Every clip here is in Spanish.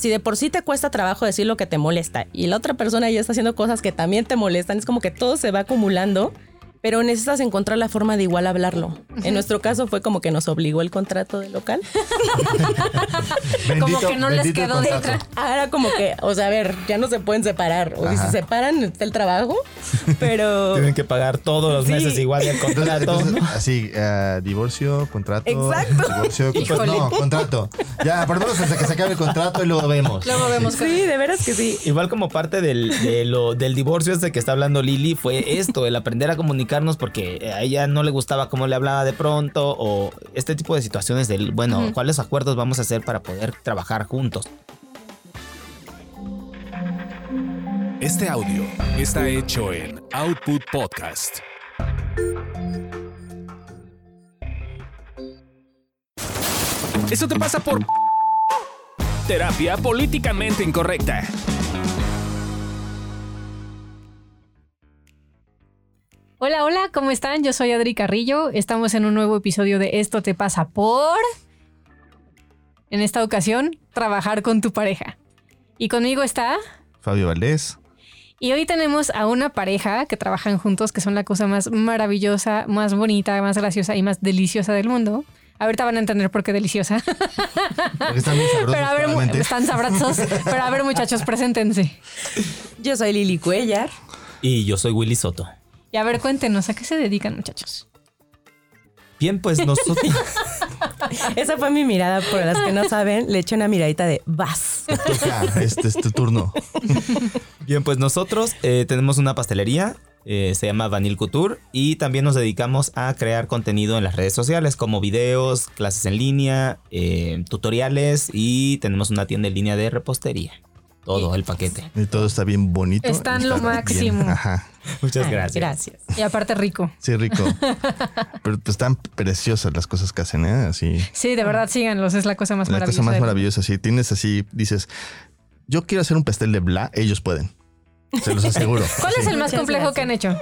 si de por sí te cuesta trabajo decir lo que te molesta y la otra persona ya está haciendo cosas que también te molestan, es como que todo se va acumulando pero necesitas encontrar la forma de igual hablarlo. En nuestro caso fue como que nos obligó el contrato del local. como que no les quedó de otra. Ahora como que, o sea, a ver, ya no se pueden separar. O si se separan, está el trabajo, pero... Tienen que pagar todos los meses igual el contrato. así, uh, divorcio, contrato. Exacto. Divorcio, pues, no, contrato. Ya, por lo menos hasta que se acabe el contrato y luego vemos. Luego vemos. Sí, de veras que sí. Igual como parte del, de lo, del divorcio este que está hablando Lili, fue esto, el aprender a comunicar porque a ella no le gustaba cómo le hablaba de pronto o este tipo de situaciones del, bueno, ¿cuáles acuerdos vamos a hacer para poder trabajar juntos? Este audio está hecho en Output Podcast. Eso te pasa por terapia políticamente incorrecta. Hola, hola, ¿cómo están? Yo soy Adri Carrillo. Estamos en un nuevo episodio de Esto te pasa por... En esta ocasión, trabajar con tu pareja. Y conmigo está... Fabio Valdés. Y hoy tenemos a una pareja que trabajan juntos, que son la cosa más maravillosa, más bonita, más graciosa y más deliciosa del mundo. Ahorita van a entender por qué deliciosa. Porque están bien sabrosos. Pero a ver, están sabrosos. Pero a ver, muchachos, preséntense. Yo soy Lili Cuellar. Y yo soy Willy Soto. Y a ver, cuéntenos, ¿a qué se dedican, muchachos? Bien, pues nosotros. Esa fue mi mirada. Por las que no saben, le eché una miradita de vas. Este es tu turno. Bien, pues nosotros eh, tenemos una pastelería. Eh, se llama Vanille Couture y también nos dedicamos a crear contenido en las redes sociales como videos, clases en línea, eh, tutoriales y tenemos una tienda en línea de repostería. Todo el paquete. Y todo está bien bonito. Está en lo máximo. Ajá. Muchas gracias. Gracias. Y aparte rico. Sí, rico. Pero pues, están preciosas las cosas que hacen, ¿eh? Así. Sí, de verdad, síganlos. Es la cosa más la maravillosa. La cosa más maravillosa. Si tienes así, dices, yo quiero hacer un pastel de bla, ellos pueden. Se los aseguro. ¿Cuál es el más complejo que han hecho?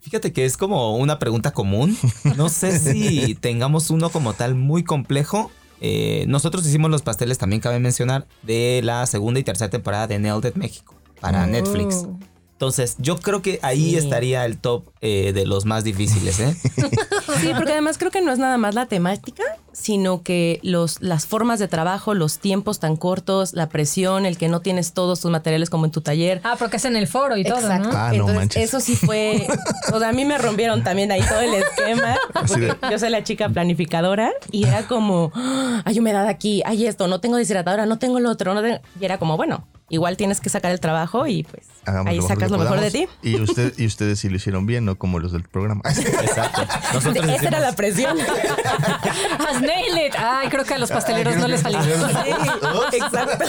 Fíjate que es como una pregunta común. No sé si tengamos uno como tal muy complejo. Eh, nosotros hicimos los pasteles, también cabe mencionar, de la segunda y tercera temporada de Nailed It México para Oh. Netflix. Entonces, yo creo que ahí Sí. estaría el top eh, de los más difíciles, ¿eh? Sí, porque además creo que no es nada más la temática, sino que los, las formas de trabajo, los tiempos tan cortos, la presión, el que no tienes todos tus materiales como en tu taller. Ah, porque es en el foro y todo, Exacto. ¿no? Ah, no Entonces, manches. eso sí fue. O sea, a mí me rompieron también ahí todo el esquema. Porque yo soy la chica planificadora y era como, "Ah, hay humedad aquí, hay esto, no tengo deshidratadora, no tengo lo otro. No tengo-". Y era como, bueno, igual tienes que sacar el trabajo y pues Hagamos ahí lo sacas lo mejor de ti. Y, usted, y ustedes sí lo hicieron bien, no como los del programa. Exacto. Nosotros Esa era la presión. Has nailed it. Ay, creo que a los pasteleros no les salió. Sí, exacto.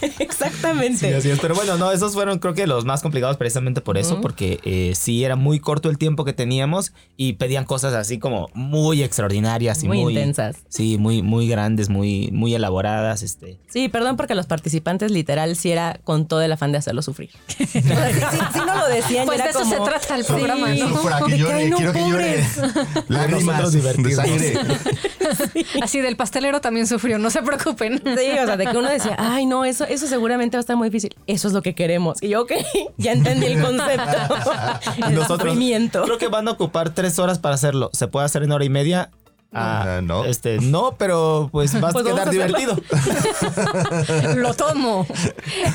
Exactamente. Sí, así es. Pero bueno, no, esos fueron creo que los más complicados precisamente por eso, porque eh, sí era muy corto el tiempo que teníamos y pedían cosas así como muy extraordinarias y Muy muy, intensas. Sí, muy, muy grandes, muy, muy elaboradas. Este. Sí, perdón porque los participantes literal sí era con todo el afán de hacerlo sufrir. Sí no lo decían. Pues era de eso como, se trata el programa, Sí. ¿no? Para que De que, llore, "Ay, no, quiero que llore. pobres". Lágrimas Nosotros de divertirnos. sangre. Así del pastelero también sufrió, no se preocupen. Sí, o sea, de que uno decía, ay, no, eso, eso seguramente va a estar muy difícil. Eso es lo que queremos. Y yo, ok, ya entendí el concepto. el Nosotros sufrimiento. creo que van a ocupar tres horas para hacerlo. ¿Se puede hacer en hora y media? Ah, Ah, no. Este, no, pero pues va a Pues quedar a hacerlo. divertido. Lo tomo.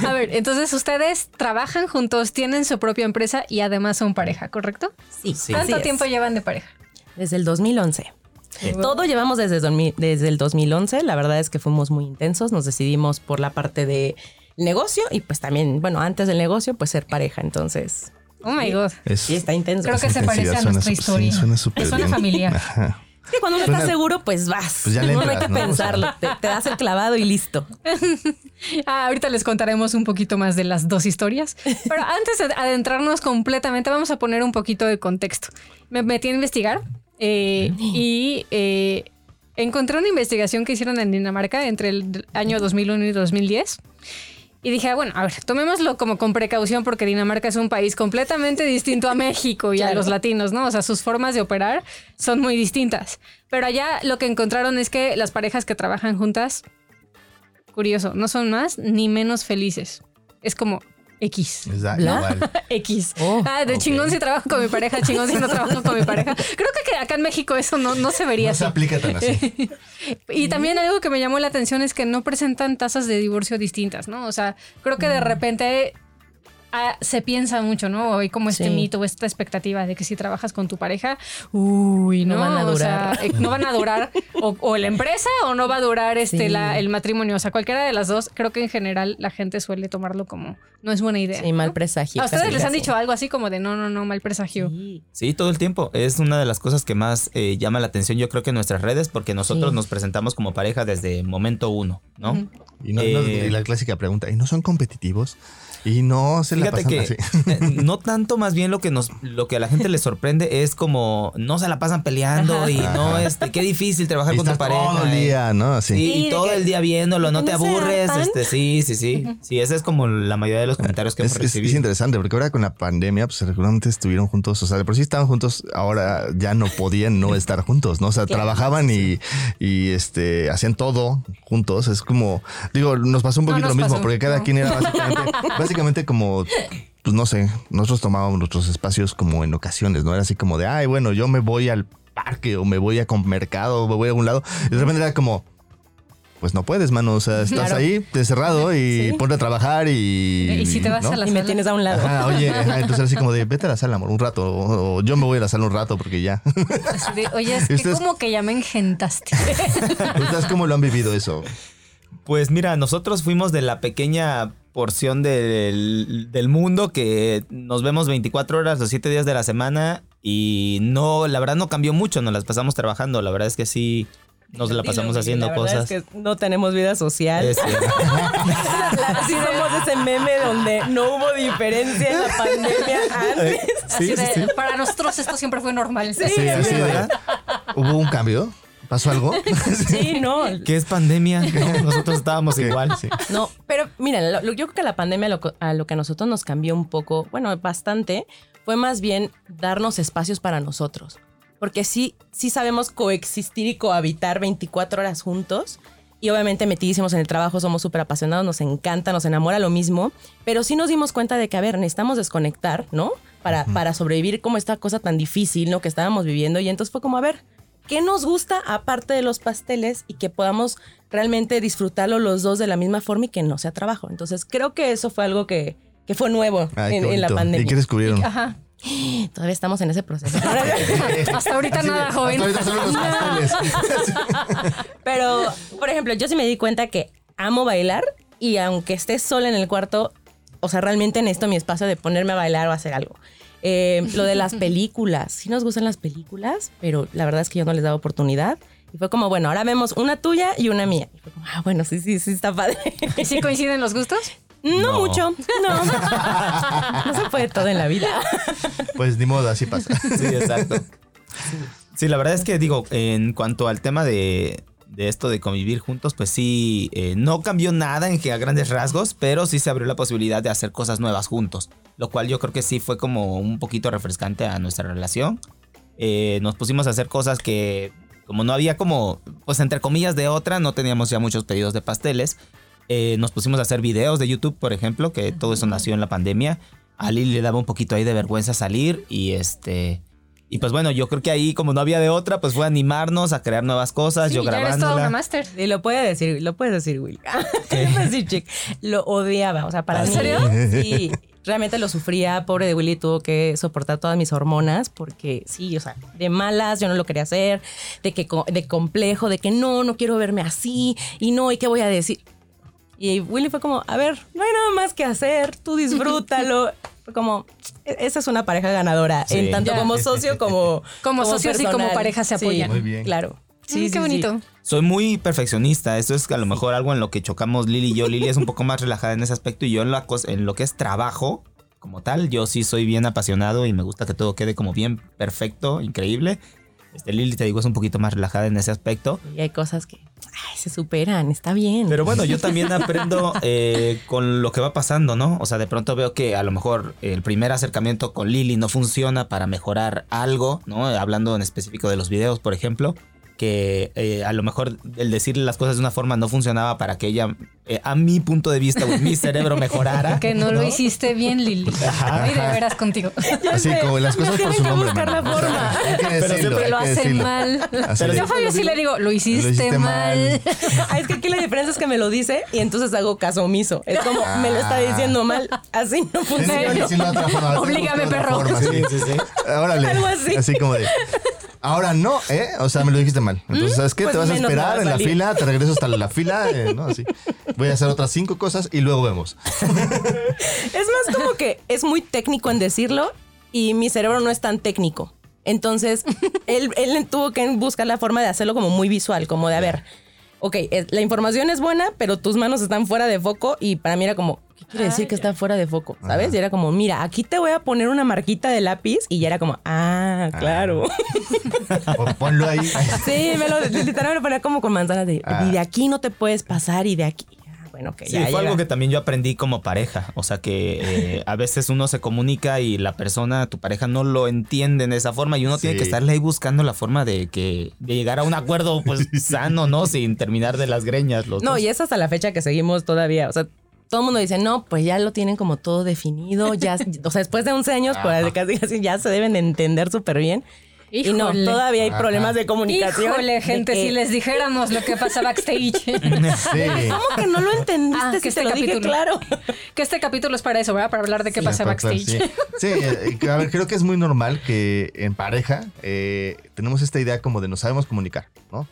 A ver, entonces ustedes trabajan juntos, tienen su propia empresa y además son pareja, ¿correcto? Sí, Sí. ¿Cuánto así es. tiempo llevan de pareja? Desde el 2011. Todo llevamos desde, 2000 desde el 2011. La verdad es que fuimos muy intensos. Nos decidimos por la parte de negocio y pues también, bueno, antes del negocio, pues ser pareja. Entonces, Oh my God. Es- sí está intenso. Creo que se parece a nuestra historia. sí, suena súper Suena bien. familiar. Ajá. Es que cuando uno Suena- está seguro, pues vas. Pues ya le no hay entras, que ¿no? pensarlo. Te, te das el clavado y listo. Ah, ahorita les contaremos un poquito más de las dos historias. Pero antes de adentrarnos completamente, vamos a poner un poquito de contexto. Me metí a investigar eh, y eh, encontré una investigación que hicieron en Dinamarca entre el año 2001 y 2010. Y dije, ah, bueno, a ver, tomémoslo como con precaución porque Dinamarca es un país completamente distinto a México y a los latinos, ¿no? O sea, sus formas de operar son muy distintas. Pero allá lo que encontraron es que las parejas que trabajan juntas curioso, no son más ni menos felices. Es como X. Exacto. X. Oh, ah, de ok. chingón si trabajo con mi pareja, chingón si no trabajo con mi pareja. Creo que acá en México eso no, no se vería No se aplica tan así. Y también algo que me llamó la atención es que no presentan tasas de divorcio distintas, ¿no? O sea, creo que de repente ah, se piensa mucho, ¿no? Hay como este Sí. mito o esta expectativa de que si trabajas con tu pareja, uy, no, No van a O sea, durar. eh, no van a durar o, o la empresa o no va a durar este Sí. la- el matrimonio. O sea, cualquiera de las dos, creo que en general la gente suele tomarlo como no es buena idea. Sí, mal ¿no? presagio. ¿A ustedes casi, les han dicho algo así como de no, no, no, mal presagio? Sí. Sí, todo el tiempo. Es una de las cosas que más eh, llama la atención, yo creo que en nuestras redes, porque nosotros Sí. nos presentamos como pareja desde momento uno, ¿no? Y, no- no- Eh, y la clásica pregunta, ¿y no son competitivos? Y no se la Fíjate pasan que así. eh, no tanto más bien lo que nos lo que a la gente le sorprende es como no se la pasan peleando y no este qué difícil trabajar Y con tu pareja. todo el día, ¿no? Sí, Sí, y de todo que- el día viéndolo, no ¿no te aburres, este sí, sí, sí. Sí, esa es como la mayoría de los comentarios que Es, hemos es- es recibido. interesante porque ahora con la pandemia, pues seguramente estuvieron juntos, o sea, de por sí estaban juntos, ahora ya no podían no estar juntos, ¿no? O sea, trabajaban y, y este hacían todo juntos. Es como, digo, nos pasó un poquito lo mismo, pasó, porque cada quien era básicamente, básicamente como, pues no sé, nosotros tomábamos nuestros espacios como en ocasiones, ¿no? Era así como de, ay, bueno, yo me voy al parque o me voy a con mercado o me voy a algún lado. Y de repente era como, pues no puedes, mano. O sea, estás Claro. ahí Sí. encerrado y ponte a trabar y. Y si te vas ¿no? a la Y me sala? tienes a un lado. Ajá, oye, ajá, entonces era así como de vete a la sala, amor, un rato. O, o yo me voy a la sala un rato porque ya. Así de, Oye, es que Ustedes- como que ya me engentaste. ¿Ustedes cómo lo han vivido eso? Pues mira, nosotros fuimos de la pequeña porción del, del mundo que nos vemos 24 horas los 7 días de la semana y no, la verdad no cambió mucho, nos las pasamos trabajando, la verdad es que sí, nos la pasamos Dilo, haciendo la verdad cosas. Es que no tenemos vida social. Es. Sí somos ese meme donde no hubo diferencia en la pandemia antes. Así de, Para nosotros esto siempre fue normal. Sí, Sí, sí, de. ¿Hubo un cambio? ¿Pasó algo? Sí, no. ¿Qué es pandemia? No, nosotros estábamos igual. sí. No, pero mira, lo- lo- yo creo que la pandemia lo a lo que a nosotros nos cambió un poco, bueno, bastante, fue más bien darnos espacios para nosotros. Porque sí, sí sabemos coexistir y cohabitar 24 horas juntos. Y obviamente metidísimos en el trabajo, somos súper apasionados, nos encanta, nos enamora lo mismo. Pero sí nos dimos cuenta de que, a ver, necesitamos desconectar, ¿no? Para, para sobrevivir como esta cosa tan difícil, ¿no? Que estábamos viviendo. Y entonces fue como, a ver, ¿qué nos gusta aparte de los pasteles y que podamos realmente disfrutarlo los dos de la misma forma y que no sea trabajo? Entonces creo que eso fue algo que, que fue nuevo Ay, en, en la pandemia. ¿Y qué descubrieron? Ajá. Todavía estamos en ese proceso. Hasta ahorita Así de, nada, joven. Hasta ahorita solo los pasteles. Pero, por ejemplo, yo sí me di cuenta que amo bailar y aunque esté sola en el cuarto, o sea, realmente necesito mi espacio de ponerme a bailar o hacer algo. Eh, lo de las películas, sí nos gustan las películas, pero la verdad es que yo no les daba oportunidad. Y fue como, bueno, ahora vemos una tuya y una mía. Y fue como, ah, bueno, sí, sí, sí, está padre. ¿Y si coinciden los gustos? No, No. mucho, no. No se puede todo en la vida. Pues ni modo, así pasa. Sí, exacto. Sí, la verdad es que digo, en cuanto al tema de, de esto de convivir juntos, pues sí, eh, no cambió nada en que a grandes rasgos, pero sí se abrió la posibilidad de hacer cosas nuevas juntos, lo cual yo creo que sí fue como un poquito refrescante a nuestra relación. Eh, nos pusimos a hacer cosas que, como no había como, pues entre comillas de otra, no teníamos ya muchos pedidos de pasteles. Eh, nos pusimos a hacer videos de YouTube, por ejemplo, que todo eso nació en la pandemia. A Lili le daba un poquito ahí de vergüenza salir y este... Y pues bueno, yo creo que ahí como no había de otra, pues fue animarnos a crear nuevas cosas, Sí, yo ya eres grabándola. máster. Y lo puede decir, lo puedes decir, Will. Decir, chick. Lo odiaba. O sea, para ¿En mí. serio? Sí. Realmente lo sufría. Pobre de Willy tuvo que soportar todas mis hormonas porque sí, o sea, de malas yo no lo quería hacer, de que de complejo, de que no, no quiero verme así y no, ¿y qué voy a decir? Y Willy fue como, a ver, no hay nada más que hacer, tú disfrútalo. Como, "E- esa es una pareja ganadora, Sí. en tanto Ya. como socio como Como socios y como pareja se Sí, apoyan. Muy bien. Claro. Sí, qué bonito. Soy muy perfeccionista, eso es a lo mejor algo en lo que chocamos Lili y yo. Lili es un poco más relajada en ese aspecto y yo en, la cos- en lo que es trabajo como tal, yo sí soy bien apasionado y me gusta que todo quede como bien perfecto, increíble. Este, Lili, te digo, es un poquito más relajada en ese aspecto. Y hay cosas que ay, se superan, está bien. Pero bueno, yo también aprendo eh, con lo que va pasando, ¿no? O sea, de pronto veo que a lo mejor el primer acercamiento con Lili no funciona para mejorar algo, ¿no? Hablando en específico de los videos, por ejemplo. Que eh, a lo mejor el decirle las cosas de una forma no funcionaba para que ella, eh, a mi punto de vista, o mi cerebro mejorara. Que no, lo hiciste bien, Lili. Ajá. Ay, de veras contigo. Así como las cosas por tienen su que nombre. buscar la O sea, forma. hay que decirlo, siempre hay lo hacen decirlo. mal. Así Pero Yo a Fabio sí le digo, lo hiciste, hiciste mal. mal. Ah, es que aquí la diferencia es que me lo dice y entonces hago caso omiso. Es como, me lo está diciendo mal. Así no funciona. otra perro. forma, Sí, sí, sí. Órale. Algo así. como de. Ahora no, ¿eh? O sea, me lo dijiste mal. Entonces, ¿sabes qué? Pues te vas a esperar en la fila, te regreso hasta la fila, eh, ¿no? Así. Voy a hacer otras cinco cosas y luego vemos. Es más como que es muy técnico en decirlo y mi cerebro no es tan técnico. Entonces, él, él tuvo que buscar la forma de hacerlo como muy visual, como de, a ver, ok, es- la información es buena, pero tus manos están fuera de foco y para mí era como, ¿qué quiere decir que está fuera de foco? ¿Sabes? Y era como, mira, aquí te voy a poner una marquita de lápiz y ya era como, ah, claro. O ponlo ahí. sí, me lo, literal me lo ponía como con manzanas de, Ah. y de aquí no te puedes pasar y de aquí. Bueno, que Sí, ya fue llega. algo que también yo aprendí como pareja. O sea que eh, a veces uno se comunica y la persona, tu pareja, no lo entiende de esa forma y uno tiene que estarle ahí buscando la forma de que de llegar a un acuerdo pues sano, ¿no? Sin terminar de las greñas. Los No, dos. y es hasta la fecha que seguimos todavía. O sea, todo el mundo dice, no, pues ya lo tienen como todo definido. Ya, o sea, después de 11 años, pues casi, casi ya se deben de entender súper bien. Y no, todavía hay Ajá. problemas de comunicación. Híjole, gente, que- si les dijéramos lo que pasa backstage. Sí. ¿Cómo que no lo entendiste? Ah, si que te este dije capítulo. claro. que este capítulo es para eso, ¿verdad? Para hablar de qué pasa Para actuar, backstage. Sí, Sí, eh, a ver, creo que es muy normal que en pareja eh, tenemos esta idea como de no sabemos comunicar, ¿no?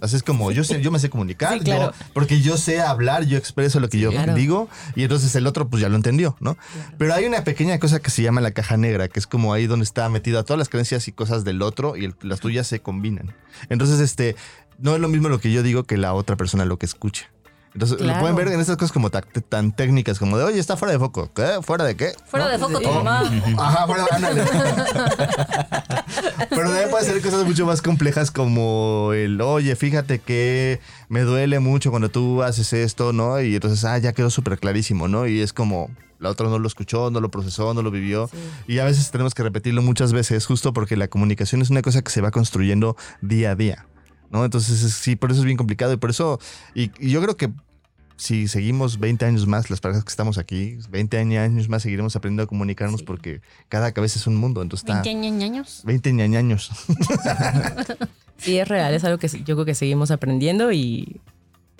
Así es como yo sé, yo me sé comunicar, Sí, claro. yo- porque yo sé hablar, yo expreso lo que yo claro. digo y entonces el otro pues ya lo entendió, ¿no? Pero hay una pequeña cosa que se llama la caja negra, que es como ahí donde está metida todas las creencias y cosas del otro y el- las tuyas se combinan. Entonces, este, no es lo mismo lo que yo digo que la otra persona lo que escucha. Entonces, Claro. lo pueden ver en estas cosas como ta- tan técnicas, como de, oye, está fuera de foco. ¿Qué? ¿Fuera de qué? Fuera ¿No? de foco tu Oh, mamá. Ajá, fuera, ándale. Pero también puede ser cosas mucho más complejas como el, oye, fíjate que me duele mucho cuando tú haces esto, ¿no? Y entonces, ah, ya quedó súper clarísimo, ¿no? Y es como, la otra no lo escuchó, no lo procesó, no lo vivió. Y a veces tenemos que repetirlo muchas veces, justo porque la comunicación es una cosa que se va construyendo día a día, ¿no? Entonces, es- sí, por eso es bien complicado y por eso, y, y yo creo que si seguimos 20 años más, las parejas que estamos aquí, 20 años más seguiremos aprendiendo a comunicarnos porque cada cabeza es un mundo. Entonces está 20 años. 20 ñañaños. Sí, es real, es algo que yo creo que seguimos aprendiendo y...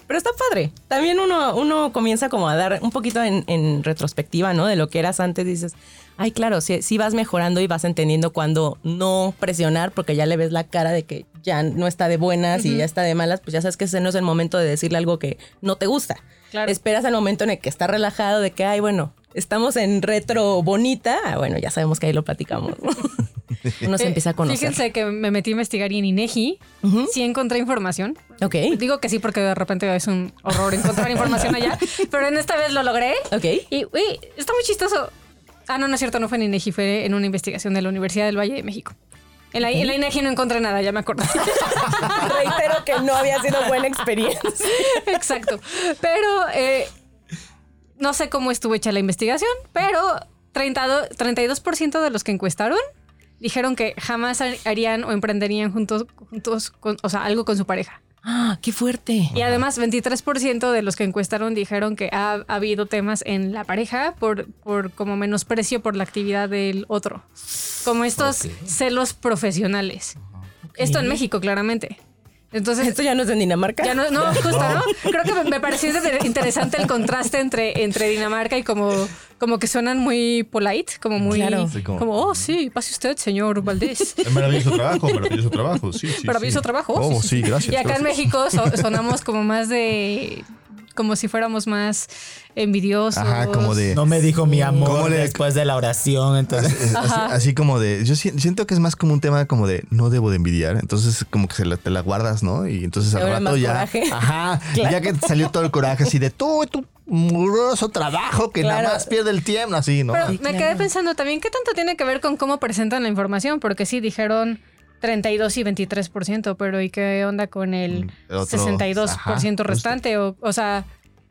Pero está padre. También uno, uno comienza como a dar un poquito en, en retrospectiva, ¿no? De lo que eras antes. Dices, ay, claro, sí, sí vas mejorando y vas entendiendo cuando no presionar porque ya le ves la cara de que ya no está de buenas y ya está de malas. Pues ya sabes que ese no es el momento de decirle algo que no te gusta. Claro. Esperas el momento en el que está relajado de que, ay, bueno, estamos en retro bonita. Ah, bueno, ya sabemos que ahí lo platicamos. uno se Eh, empieza a conocer. Fíjense que me metí a investigar y en INEGI Ujú. sí encontré información. Ok, Digo que sí porque de repente es un horror encontrar información allá, pero en esta vez lo logré. ok. Y, uy, está muy chistoso. Ah, no, no es cierto, no fue en INEGI, fue en una investigación de la Universidad del Valle de México. En la, INEGI no encontré nada, ya me acuerdo. Reitero que no había sido buena experiencia. Exacto. Pero eh, no sé cómo estuvo hecha la investigación, pero 32, 32% de los que encuestaron dijeron que jamás har- harían o emprenderían juntos, juntos con- o sea, algo con su pareja. Ah, qué fuerte. Y además, 23% de los que encuestaron dijeron que ha, ha habido temas en la pareja por, por como menosprecio por la actividad del otro. Como estos celos profesionales. Esto en México, claramente. Entonces, Esto ya no es en Dinamarca. ya no, no, justo, ¿no? Creo que me, pareció inter- interesante el contraste entre, entre Dinamarca y como, como que suenan muy polite, como muy... Claro. Sí, como- como, oh, sí, pase usted, señor Valdés. Maravilloso trabajo, maravilloso trabajo. Sí, sí. Maravilloso trabajo. Oh, sí, gracias. Y acá en gracias. México so- sonamos como más de... Como si fuéramos más envidiosos. Ajá, como de. No me dijo mi amor ¿Cómo le- después de la oración, entonces... Es- así, así como de. Yo si- siento que es más como un tema como de no debo de envidiar. Entonces, como que se la- te la guardas, ¿no? Y entonces al rato más ya. coraje. Ajá. y Ya que te salió todo el coraje así de tú y tu muroso trabajo que Claro. nada más pierde el tiempo, así, ¿no? Pero Sí, me claro. quedé pensando también qué tanto tiene que ver con cómo presentan la información, porque sí dijeron 32 y 23%, pero ¿y qué onda con el, Mm, el otro, 62% ajá, restante? O, o sea,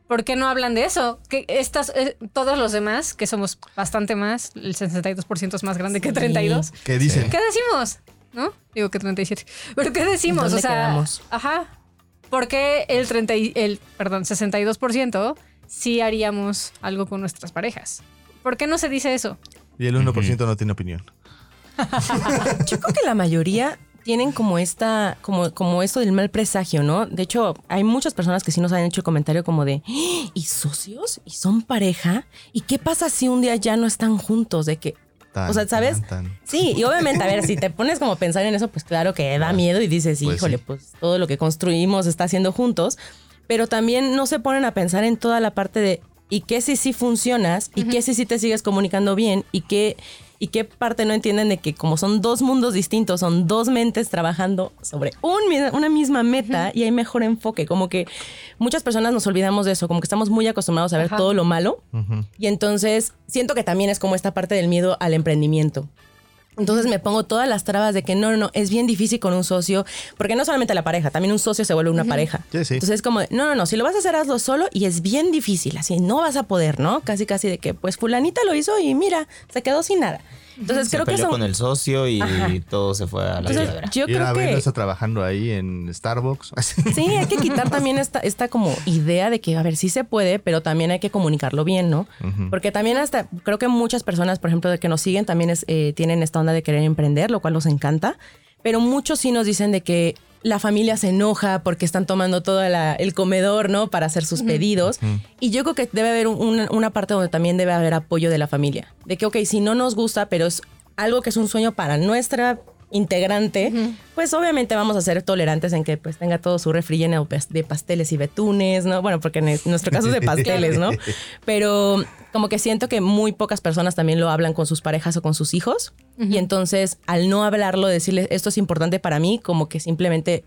¿por qué no hablan de eso? Que estas, eh, todos los demás, que somos bastante más, el 62% es más grande que 32. ¿Qué dicen? ¿Qué decimos? ¿no? Digo que 37. ¿Pero qué decimos? ¿Dónde o sea, quedamos? ajá. ¿Por qué el 30 y- el perdón, 62% sí haríamos algo con nuestras parejas? ¿Por qué no se dice eso? Y el 1% no tiene opinión. Yo creo que la mayoría tienen como esta, como, como esto del mal presagio, ¿no? De hecho, hay muchas personas que sí nos han hecho el comentario como de, "¡Ah! ¿y socios? ¿Y son pareja? ¿Y qué pasa si un día ya no están juntos? De que, Tan, o sea, ¿sabes? tan, tan. Sí, y obviamente, a ver, si te pones como a pensar en eso, pues claro que da miedo y dices, Pues híjole, sí. pues todo lo que construimos está haciendo juntos, pero también no se ponen a pensar en toda la parte de, ¿y qué si sí funcionas? ¿Y qué si sí te sigues comunicando bien? ¿Y qué, ¿Y qué parte no entienden de que como son dos mundos distintos, son dos mentes trabajando sobre un una misma meta y hay mejor enfoque? Como que muchas personas nos olvidamos de eso, como que estamos muy acostumbrados a ver Ajá. todo lo malo y entonces siento que también es como esta parte del miedo al emprendimiento. Entonces me pongo todas las trabas de que no, no, no, es bien difícil con un socio, porque no solamente la pareja, también un socio se vuelve una pareja. Sí, sí. Entonces es como, no, no, no, si lo vas a hacer, hazlo solo y es bien difícil, así no vas a poder, ¿no? Casi, casi de que, pues fulanita lo hizo y mira, se quedó sin nada. Entonces Se creo que peleó eso... con el socio y Ajá. todo se fue a la Entonces, yo y una creo vez no que... está trabajando ahí en Starbucks. Sí, hay que quitar también esta, esta como idea de que, a ver, sí se puede, pero también hay que comunicarlo bien, ¿no? Porque también hasta, creo que muchas personas, por ejemplo, de que nos siguen, también es, eh, tienen esta onda de querer emprender, lo cual nos encanta. Pero muchos sí nos dicen de que la familia se enoja porque están tomando todo la- el comedor, ¿no? Para hacer sus pedidos. Y yo creo que debe haber un- una, una parte donde también debe haber apoyo de la familia. De que, ok, si no nos gusta, pero es algo que es un sueño para nuestra integrante, pues obviamente vamos a ser tolerantes en que pues tenga todo su refri lleno de pas- de pasteles y betunes, ¿no? Bueno, porque en nuestro caso es de pasteles, ¿no? Pero como que siento que muy pocas personas también lo hablan con sus parejas o con sus hijos. Y entonces, al no hablarlo, decirles esto es importante para mí, como que simplemente,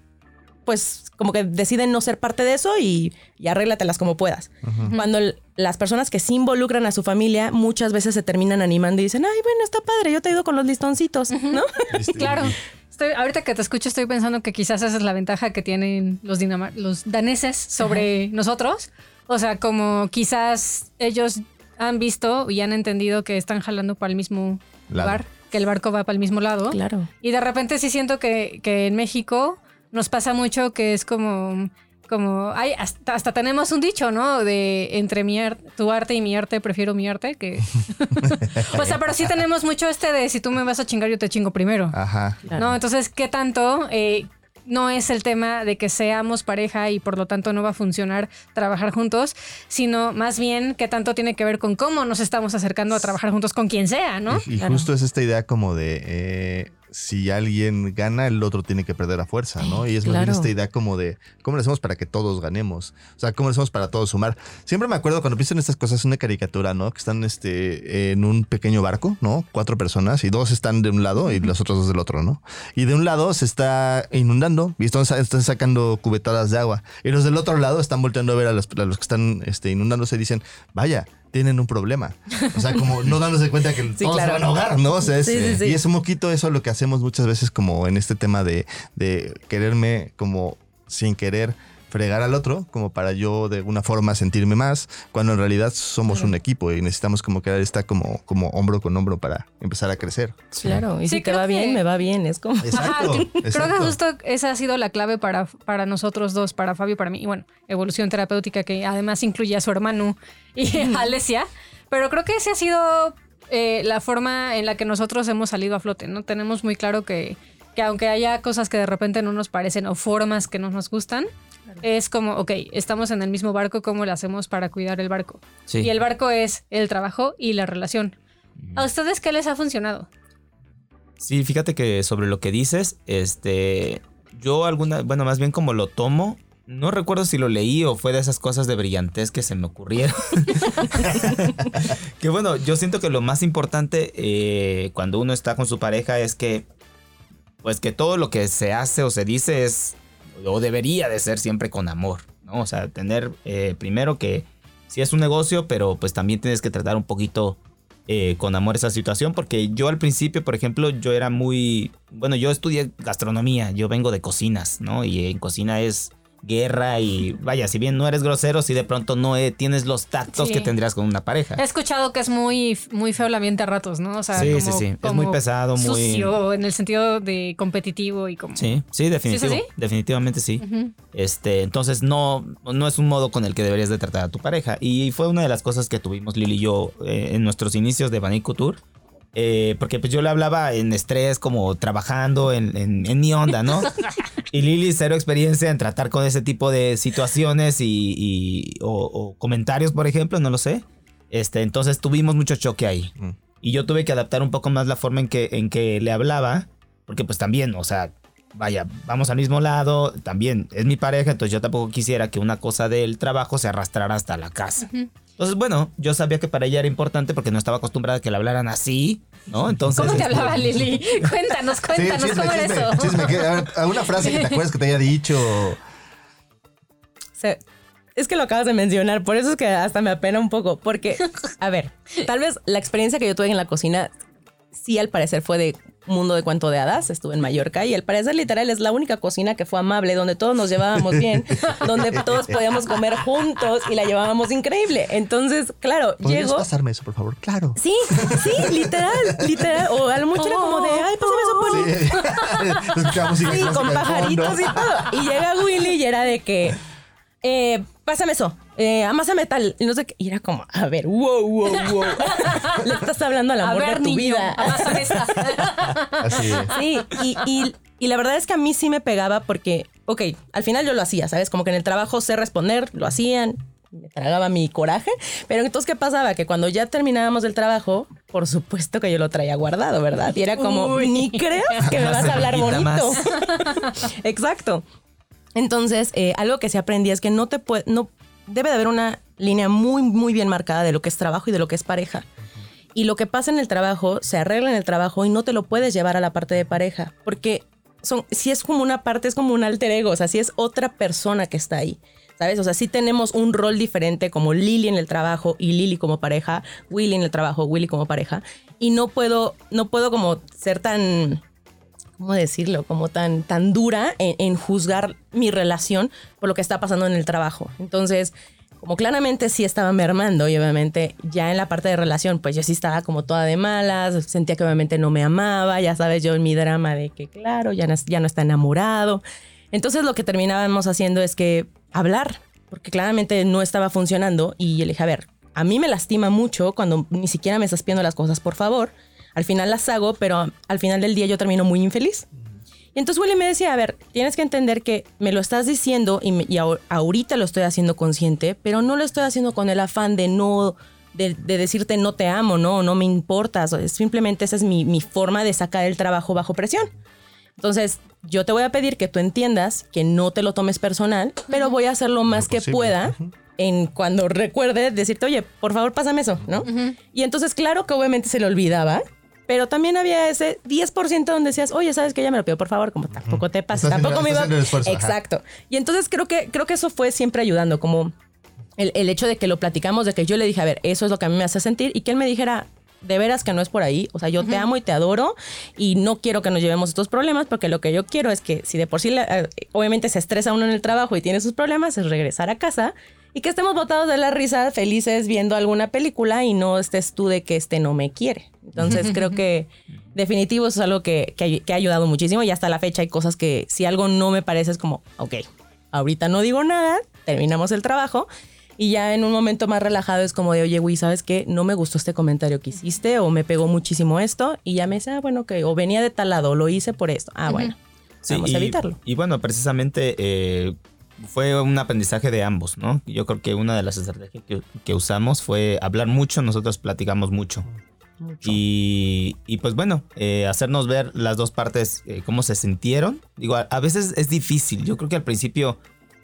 pues, como que deciden no ser parte de eso y, y arréglatelas como puedas. Cuando las personas que sí involucran a su familia muchas veces se terminan animando y dicen, ay, bueno, está padre, yo te ayudo con los listoncitos, ¿no? Claro. Estoy, ahorita que te escucho estoy pensando que quizás esa es la ventaja que tienen los, dinamar- los daneses sobre nosotros. O sea, como quizás ellos han visto y han entendido que están jalando para el mismo Lado. lugar, que el barco va para el mismo lado. Claro. Y de repente sí siento que, que en México nos pasa mucho que es como, como, ay, hasta, hasta tenemos un dicho, ¿no? De entre mi ar- tu arte y mi arte, prefiero mi arte, que... o sea, pero sí tenemos mucho este de si tú me vas a chingar, yo te chingo primero. Ajá. Claro. ¿No? Entonces, ¿qué tanto? eh, no es el tema de que seamos pareja y por lo tanto no va a funcionar trabajar juntos, sino más bien qué tanto tiene que ver con cómo nos estamos acercando a trabajar juntos con quien sea, ¿no? Y, y Claro. justo es esta idea como de eh, si alguien gana, el otro tiene que perder a fuerza, ¿no? Y es más bien Claro. esta idea como de cómo le hacemos para que todos ganemos. O sea, cómo le hacemos para todos sumar. Siempre me acuerdo cuando pienso en estas cosas, una caricatura, ¿no? Que están este, en un pequeño barco, ¿no? Cuatro personas y dos están de un lado y los otros dos del otro, ¿no? Y de un lado se está inundando y están, están sacando cubetadas de agua. Y los del otro lado están volteando a ver a los, a los que están este, inundándose y dicen, vaya. Tienen un problema. O sea, como no dándose cuenta que todos claro. se van a ahogar, ¿no? O sea, es- Sí, sí, sí. y es un poquito eso lo que hacemos muchas veces como en este tema de, de quererme como sin querer fregar al otro, como para yo de alguna forma sentirme más, cuando en realidad somos un equipo y necesitamos como crear esta como, como hombro con hombro para empezar a crecer. Claro, y Sí, si te creo va bien, que- me va bien, es como... Exacto. Creo exacto. que justo esa ha sido la clave para, para nosotros dos, para Fabio y para mí. Y bueno, evolución terapéutica que además incluye a su hermano y a Alesia. Pero creo que esa ha sido eh, la forma en la que nosotros hemos salido a flote, ¿no? Tenemos muy claro que, que aunque haya cosas que de repente no nos parecen o formas que no nos gustan, es como, ok, estamos en el mismo barco, ¿cómo lo hacemos para cuidar el barco? Sí. Y el barco es el trabajo y la relación. ¿A ustedes qué les ha funcionado? Sí, fíjate que sobre lo que dices, este, yo alguna, bueno, más bien como lo tomo, no recuerdo si lo leí o fue de esas cosas de brillantez que se me ocurrieron. que bueno, yo siento que lo más importante eh, cuando uno está con su pareja es que, pues que todo lo que se hace o se dice es, o debería de ser siempre con amor, ¿no? O sea, tener eh, primero que sí es un negocio, pero pues también tienes que tratar un poquito eh, con amor esa situación, porque yo al principio, por ejemplo, yo era muy, bueno, yo estudié gastronomía, yo vengo de cocinas, ¿no? Y en cocina es guerra y vaya, si bien no eres grosero, si de pronto no eh, tienes los tactos Sí. que tendrías con una pareja. He escuchado que es muy, muy feo el ambiente a ratos, ¿no? O sea, Sí, como, sí, sí. Es muy pesado, muy- Sucio, en el sentido de competitivo y como. Sí, sí, definitivo, definitivamente sí. Este, entonces no, no es un modo con el que deberías de tratar a tu pareja. Y fue una de las cosas que tuvimos Lili y yo eh, en nuestros inicios de Vanille Couture. Eh, porque pues yo le hablaba en estrés, como trabajando en, en, en mi onda, ¿no? y Lili cero experiencia en tratar con ese tipo de situaciones y, y- o, o comentarios, por ejemplo, no lo sé. Este, entonces tuvimos mucho choque ahí. Mm. Y yo tuve que adaptar un poco más la forma en que, en que le hablaba. Porque pues también, o sea, vaya, vamos al mismo lado. También es mi pareja, entonces yo tampoco quisiera que una cosa del trabajo se arrastrara hasta la casa. Entonces, bueno, yo sabía que para ella era importante porque no estaba acostumbrada a que le hablaran así, ¿no? Entonces... ¿Cómo te este, hablaba Lili? Cuéntanos, Sí, cuéntanos chisme, cómo era eso. chisme. ¿Qué? A ver, ¿Alguna frase que te acuerdas que te haya dicho? Se- es que lo acabas de mencionar, por eso es que hasta me apena un poco, porque, a ver, tal vez la experiencia que yo tuve en la cocina, sí al parecer fue de mundo de cuento de hadas, estuve en Mallorca y al parecer literal es la única cocina que fue amable, donde todos nos llevábamos bien, donde todos podíamos comer juntos y la llevábamos increíble. Entonces, claro, ¿Podrías llegó... pasarme eso, por favor? Claro. Sí, sí, literal, literal. O a lo mucho era como de, ay, pásame eso por Sí. Con pajaritos y todo. Y llega Willy y era de que, eh, pásame eso, eh, amásame tal. Y no sé qué. Y era como, a ver, wow, wow, wow. Le estás hablando al A amor ver, de tu niño, vida. amásame esta. Así es. Sí, y, y- y la verdad es que a mí sí me pegaba porque, ok, al final yo lo hacía, ¿sabes? Como que en el trabajo sé responder, lo hacían, me tragaba mi coraje. Pero entonces, ¿qué pasaba? Que cuando ya terminábamos el trabajo, por supuesto que yo lo traía guardado, ¿verdad? Y era como, ni creas que me vas a hablar bonito. Exacto. Entonces, eh, algo que se aprendí es que no te puede, no debe de haber una línea muy, muy bien marcada de lo que es trabajo y de lo que es pareja. Y lo que pasa en el trabajo se arregla en el trabajo y no te lo puedes llevar a la parte de pareja, porque son, si es como una parte, es como un alter ego, o sea, si es otra persona que está ahí. ¿Sabes? O sea, sí tenemos un rol diferente como Lily en el trabajo y Lily como pareja, Willy en el trabajo, Willy como pareja. Y no puedo, no puedo como ser tan, ¿cómo decirlo? Como tan, tan dura en, en juzgar mi relación por lo que está pasando en el trabajo. Entonces, como claramente sí estaba mermando y obviamente ya en la parte de relación, pues yo sí estaba como toda de malas, sentía que obviamente no me amaba, ya sabes, yo en mi drama de que claro, ya no, ya no está enamorado. Entonces lo que terminábamos haciendo es que hablar, porque claramente no estaba funcionando y yo le dije, a ver, a mí me lastima mucho cuando ni siquiera me estás pidiendo las cosas, por favor. Al final las hago, pero al final del día yo termino muy infeliz. Y entonces Willy me decía, a ver, tienes que entender que me lo estás diciendo y, me- y ahor- ahorita lo estoy haciendo consciente, pero no lo estoy haciendo con el afán de no, de, de decirte no te amo, no, no me importas. Es Simplemente esa es mi, mi forma de sacar el trabajo bajo presión. Entonces, yo te voy a pedir que tú entiendas que no te lo tomes personal, pero voy a hacer lo más que posible. pueda en cuando recuerde decirte, oye, por favor, pásame eso, ¿no? Y entonces, claro que obviamente se le olvidaba, pero también había ese 10% donde decías, oye, ¿sabes que Ya me lo pido, por favor, como tampoco te pasa, Estás haciendo- tampoco me iba... ajá. Exacto. Y entonces creo que, creo que eso fue siempre ayudando, como el, el hecho de que lo platicamos, de que yo le dije, a ver, eso es lo que a mí me hace sentir, y que él me dijera, de veras que no es por ahí, o sea, yo te amo y te adoro, y no quiero que nos llevemos estos problemas, porque lo que yo quiero es que si de por sí, la- eh, obviamente se estresa uno en el trabajo y tiene sus problemas, es regresar a casa. Y que estemos botados de la risa, felices viendo alguna película y no estés tú de que este no me quiere. Entonces creo que definitivo eso es algo que, que, ha ayudado muchísimo y hasta la fecha hay cosas que si algo no me parece es como, ok, ahorita no digo nada, terminamos el trabajo y ya en un momento más relajado es como de, oye, güey, ¿sabes qué? No me gustó este comentario que hiciste o me pegó muchísimo esto y ya me dice, ah, bueno, que o venía de tal lado o lo hice por esto. Ah, bueno, Sí, vamos y, a evitarlo. Y bueno, precisamente eh, fue un aprendizaje de ambos, ¿no? Yo creo que una de las estrategias que, que usamos fue hablar mucho, nosotros platicamos mucho. Mucho. Y, y pues bueno, eh, hacernos ver las dos partes, eh, cómo se sintieron. Digo, a, a veces es difícil. Yo creo que al principio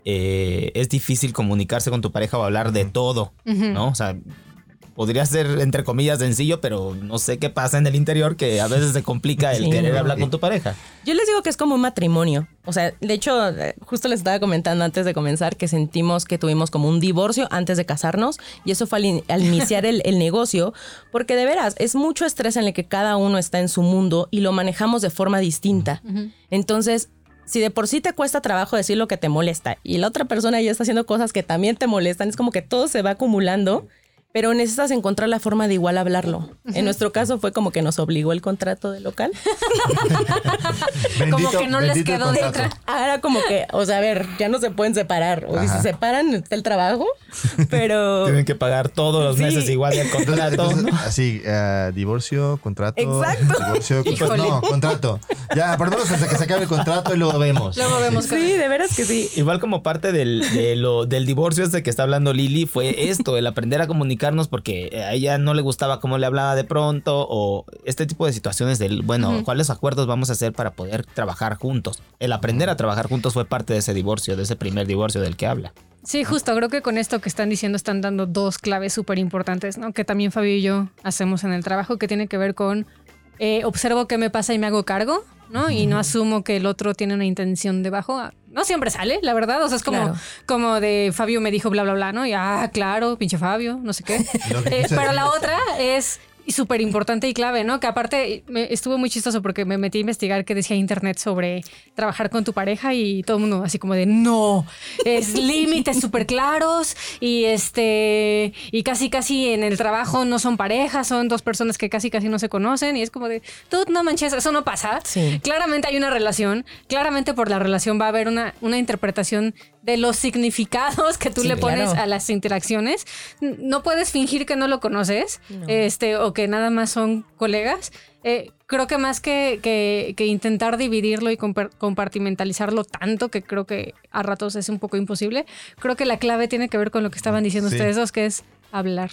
eh, es difícil comunicarse con tu pareja o hablar de todo, ¿no? O sea, podría ser entre comillas sencillo, pero no sé qué pasa en el interior que a veces se complica el Sí. querer hablar con tu pareja. Yo les digo que es como un matrimonio. O sea, de hecho, justo les estaba comentando antes de comenzar que sentimos que tuvimos como un divorcio antes de casarnos y eso fue al, in- al iniciar el, el negocio, porque de veras es mucho estrés en el que cada uno está en su mundo y lo manejamos de forma distinta. Entonces, si de por sí te cuesta trabajo decir lo que te molesta y la otra persona ya está haciendo cosas que también te molestan, es como que todo se va acumulando pero necesitas encontrar la forma de igual hablarlo. En nuestro caso fue como que nos obligó el contrato del local. como que no les quedó de otra. Ah, era como que, o sea, a ver, ya no se pueden separar. O si se separan, está el trabajo, pero... Tienen que pagar todos los meses igual el contrato. Así, uh, divorcio, contrato. Exacto. Divorcio, pues no, contrato. Ya, menos hasta que se acabe el contrato y luego vemos. Luego vemos. Sí, de veras que sí. Igual como parte del, de lo, del divorcio este que está hablando Lili, fue esto, el aprender a comunicar porque a ella no le gustaba cómo le hablaba de pronto o este tipo de situaciones del, bueno, ¿cuáles acuerdos vamos a hacer para poder trabajar juntos? El aprender a trabajar juntos fue parte de ese divorcio, de ese primer divorcio del que habla. Sí, justo, creo que con esto que están diciendo están dando dos claves súper importantes, ¿no? Que también Fabio y yo hacemos en el trabajo, que tiene que ver con eh, observo qué me pasa y me hago cargo, ¿no? Y no asumo que el otro tiene una intención debajo no siempre sale, la verdad. O sea, es como, como de Fabio me dijo bla, bla, bla, ¿no? Y ah, claro, pinche Fabio, no sé qué. eh, pero la otra es y súper importante y clave, ¿no? Que aparte me, estuvo muy chistoso porque me metí a investigar qué decía internet sobre trabajar con tu pareja y todo el mundo así como de no, es límites súper claros y este y casi casi en el trabajo no son parejas, son dos personas que casi casi no se conocen y es como de tú no manches, eso no pasa. Claramente hay una relación, claramente por la relación va a haber una, una interpretación de los significados que tú le pones a las interacciones. No puedes fingir que no lo conoces, este, o que nada más son colegas. Eh, creo que más que, que, intentar dividirlo y compartimentalizarlo tanto, que creo que a ratos es un poco imposible, creo que la clave tiene que ver con lo que estaban diciendo ustedes dos, que es hablar.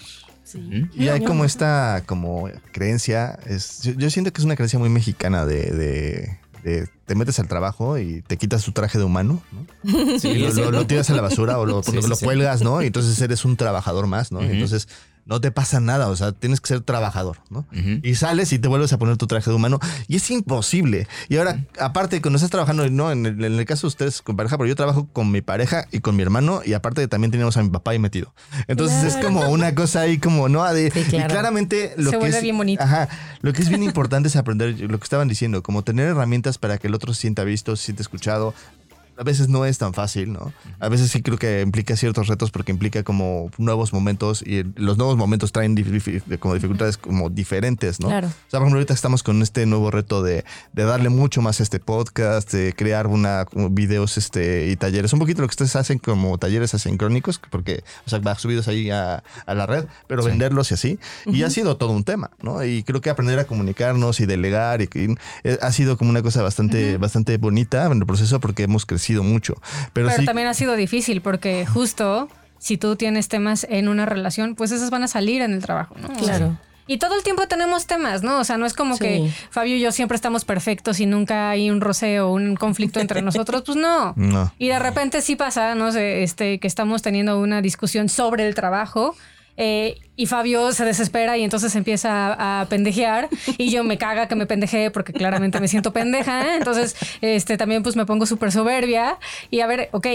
Y hay como esta como creencia, es, yo, siento que es una creencia muy mexicana de te metes al trabajo y te quitas tu traje de humano, ¿no? Sí, lo, tiras a la basura o lo, lo cuelgas, ¿no? Y entonces eres un trabajador más, ¿no? Entonces no te pasa nada, o sea, tienes que ser trabajador, ¿no? Y sales y te vuelves a poner tu traje de humano y es imposible. Y ahora, aparte, cuando estás trabajando, no, en el, caso de ustedes con pareja, pero yo trabajo con mi pareja y con mi hermano y aparte también tenemos a mi papá ahí metido. Entonces es como una cosa ahí como, ¿no? De, Y claramente lo que es... bien bonito. Ajá, lo que es bien importante es aprender lo que estaban diciendo, como tener herramientas para que el otro se sienta visto, se sienta escuchado, a veces no es tan fácil, ¿no? A veces sí creo que implica ciertos retos porque implica como nuevos momentos y los nuevos momentos traen como dificultades como diferentes, ¿no? Claro. O sea, por ejemplo, ahorita estamos con este nuevo reto de, darle mucho más a este podcast, de crear una videos este, y talleres. Un poquito lo que ustedes hacen como talleres asincrónicos, porque, o sea, va subidos ahí a, la red, pero venderlos y así. Y ha sido todo un tema, ¿no? Y creo que aprender a comunicarnos y delegar y, eh, ha sido como una cosa bastante, bastante bonita en el proceso porque hemos crecido mucho. Pero, también ha sido difícil porque justo si tú tienes temas en una relación, pues esos van a salir en el trabajo, ¿no? Claro. Y todo el tiempo tenemos temas, ¿no? O sea, no es como que Fabio y yo siempre estamos perfectos y nunca hay un roce o un conflicto entre nosotros. Pues no. no. Y de repente sí pasa, no sé, este, que estamos teniendo una discusión sobre el trabajo eh, y Fabio se desespera y entonces empieza a, pendejear y yo me caga que me pendejee porque claramente me siento pendeja. ¿eh? Entonces, este, también pues me pongo súper soberbia y a ver, ok.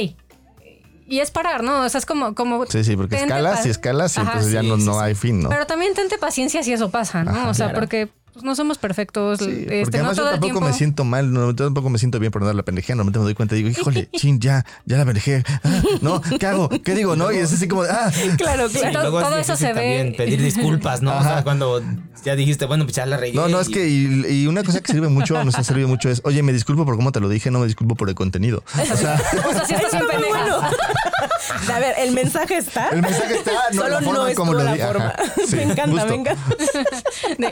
Y es parar, ¿no? O sea, es como... como sí, sí, porque escalas y escalas y entonces ya no, no hay fin, ¿no? Pero también tente paciencia si eso pasa, ¿no? o sea, porque pues no somos perfectos. este, porque además yo tampoco me siento mal, no, tampoco me siento bien por dar la pendejea. Normalmente me doy cuenta y digo, híjole, chin, ya, ya la pendejé. Ah, no, ¿qué hago? ¿Qué digo? No, y es así como, ah. Claro, claro. todo, eso se ve. Pedir disculpas, ¿no? O sea, cuando ya dijiste, bueno, pues ya la regué. No, no, es que, y, una cosa que sirve mucho, nos ha servido mucho es, oye, me disculpo por cómo te lo dije, no me disculpo por el contenido. O sea, o sea si estás un bueno. A ver, el mensaje está. El mensaje está, no, Solo la forma no es como lo la forma. me encanta, me encanta.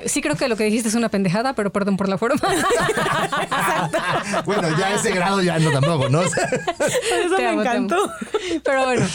Sí creo que lo que dijiste es una pendejada, pero perdón por la forma. bueno, ya ese grado ya no tampoco, ¿no? Eso me encantó. Pero bueno.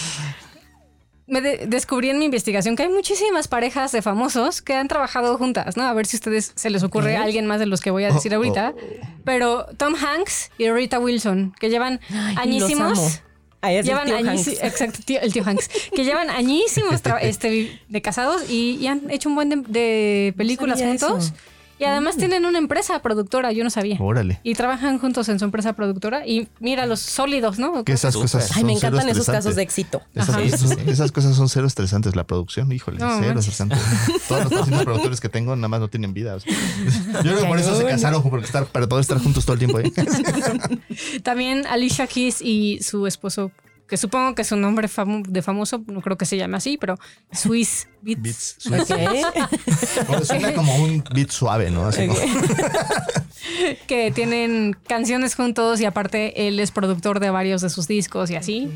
Me descubrí en mi investigación que hay muchísimas parejas de famosos que han trabajado juntas, ¿no? A ver si a ustedes se les ocurre a alguien más de los que voy a decir oh, ahorita. Oh. Pero Tom Hanks y Rita Wilson, que llevan añísimos llevan añísimos, exacto, el tío Hanks, que llevan añísimos este, de casados y, han hecho un buen de, películas juntos. Y además tienen una empresa productora, yo no sabía. Órale. Y trabajan juntos en su empresa productora y mira los sólidos, ¿no? Que esas cosas Ay, me encantan esos casos de éxito. Esas, cosas son cero estresantes. La producción, híjole, No, cero manches. estresante. Todos los productores que tengo nada más no tienen vida. o sea. Yo creo que por eso se casaron, porque estar, para poder estar juntos todo el tiempo. ¿eh? También Alicia Keys y su esposo, que supongo que su nombre famo- de famoso, no creo que se llame así, pero Swiss Beats. Beats sweet. Ok. Como Suena como un beat suave, ¿no? Así como- que tienen canciones juntos y aparte él es productor de varios de sus discos y así.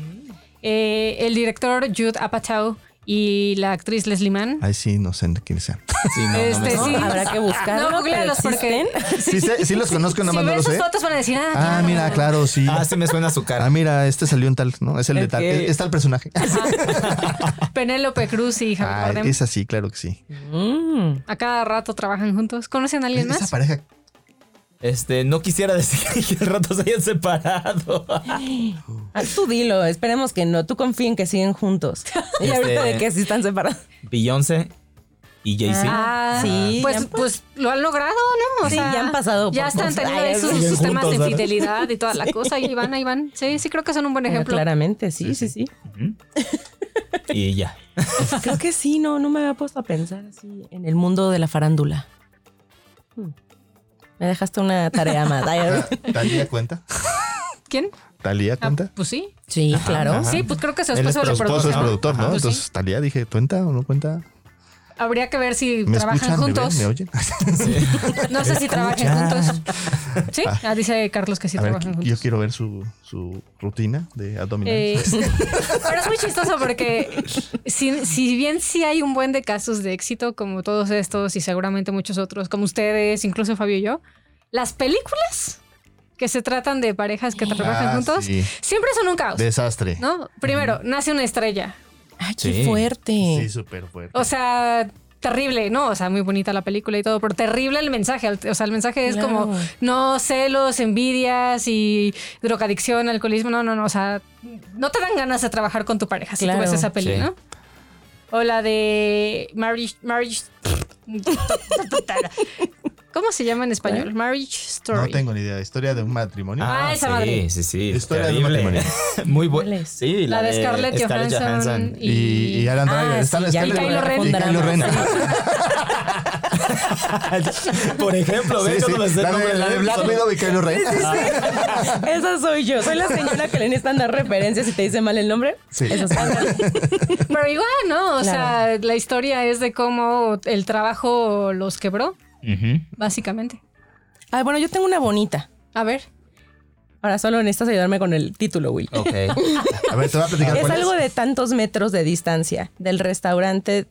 Eh, el director Jude Apatow y la actriz Leslie Mann. Ay, sí, no sé quiénes sean. Sí, no, no me Este, sí. Habrá que buscarlo. No, pero googlealos porque-. Sí, sé- sí los conozco, nada Si no ven lo sus sé. fotos van a decir, ah, Ah, claro. mira, claro, sí. Ah, sí me suena su cara. Ah, mira, este salió en tal, ¿no? Es el de tal. Ok. Es tal personaje. Penélope Cruz y Javier Ah, es así, claro que sí. Mm. A cada rato trabajan juntos. ¿Conocen a alguien Esa más? pareja. Este, no quisiera decir que el rato se hayan separado. Ah, tú dilo, esperemos que no. Tú confía en que siguen juntos. Y Este- ahorita de que sí están separados. Beyoncé y Jay-Z. Ah, Sí, Pues, pues lo han logrado, ¿no? O Sí, sea, ya han pasado Ya por están cosas. teniendo sus, sus temas juntos, de infidelidad y toda la cosa. Y ahí van, ahí van. Sí, sí, creo que son un buen Pero ejemplo. Claramente, sí, sí, sí. Y ya. Creo que sí, no, no me había puesto a pensar así en el mundo de la farándula. Hmm. Me dejaste una tarea más. Ay, ¿Talía cuenta? ¿Quién? ¿Talía Ah, cuenta? pues sí. Sí, claro. Sí, pues creo que su Él es esposo su esposo es productor, ¿no? Pues sí. Entonces, Talía, dije, ¿cuenta o no cuenta? Habría que ver si ¿Me trabajan escuchan? ¿Me ven? juntos. ¿Me oyen? No sé si trabajan juntos. Sí, ah, dice Carlos que sí A ver, trabajan yo juntos. quiero ver su, su rutina de abdominales. Eh, pero es muy chistoso porque si, si bien sí hay un buen de casos de éxito como todos estos y seguramente muchos otros, como ustedes, incluso Fabio y yo, las películas que se tratan de parejas que trabajan Ah, juntos sí. siempre son un caos. Desastre. ¿No? Primero, nace una estrella. Ay, qué Sí. fuerte. Sí, súper fuerte. O sea, terrible, ¿no? O sea, muy bonita la película y todo, pero terrible el mensaje. O sea, el mensaje es Claro. como, no, celos, envidias y drogadicción, alcoholismo. No, no, no. O sea, no te dan ganas de trabajar con tu pareja si Claro. tú ves esa peli, Sí. ¿no? O la de Marriage... marriage ¿Cómo se llama en español? Marriage Story. no tengo ni idea. Historia de un matrimonio. Ah, esa sí, madre. sí, sí. Historia de terrible. matrimonio. Muy buena. ¿Cuál es? Sí, La de Scarlett Johansson y, y- y Alan Ah, Driver. Está sí, Scarlett vi Kylo Ren. y Kylo Ren. Por ejemplo, Sí, ¿ves? sí. El La nombre de, la de Black Widow y Kylo Ren. Esa soy yo. Soy la señora que le necesitan dar referencias y te dice mal el nombre. Sí. Esa soy. Pero igual, ¿no? O Claro. sea, la historia es de cómo el trabajo los quebró, Básicamente. Ah, bueno, yo tengo una bonita. A ver. Ahora solo necesitas ayudarme con el título, Will. Ok. A ver, te voy a platicar Es algo es. de tantos metros de distancia del restaurante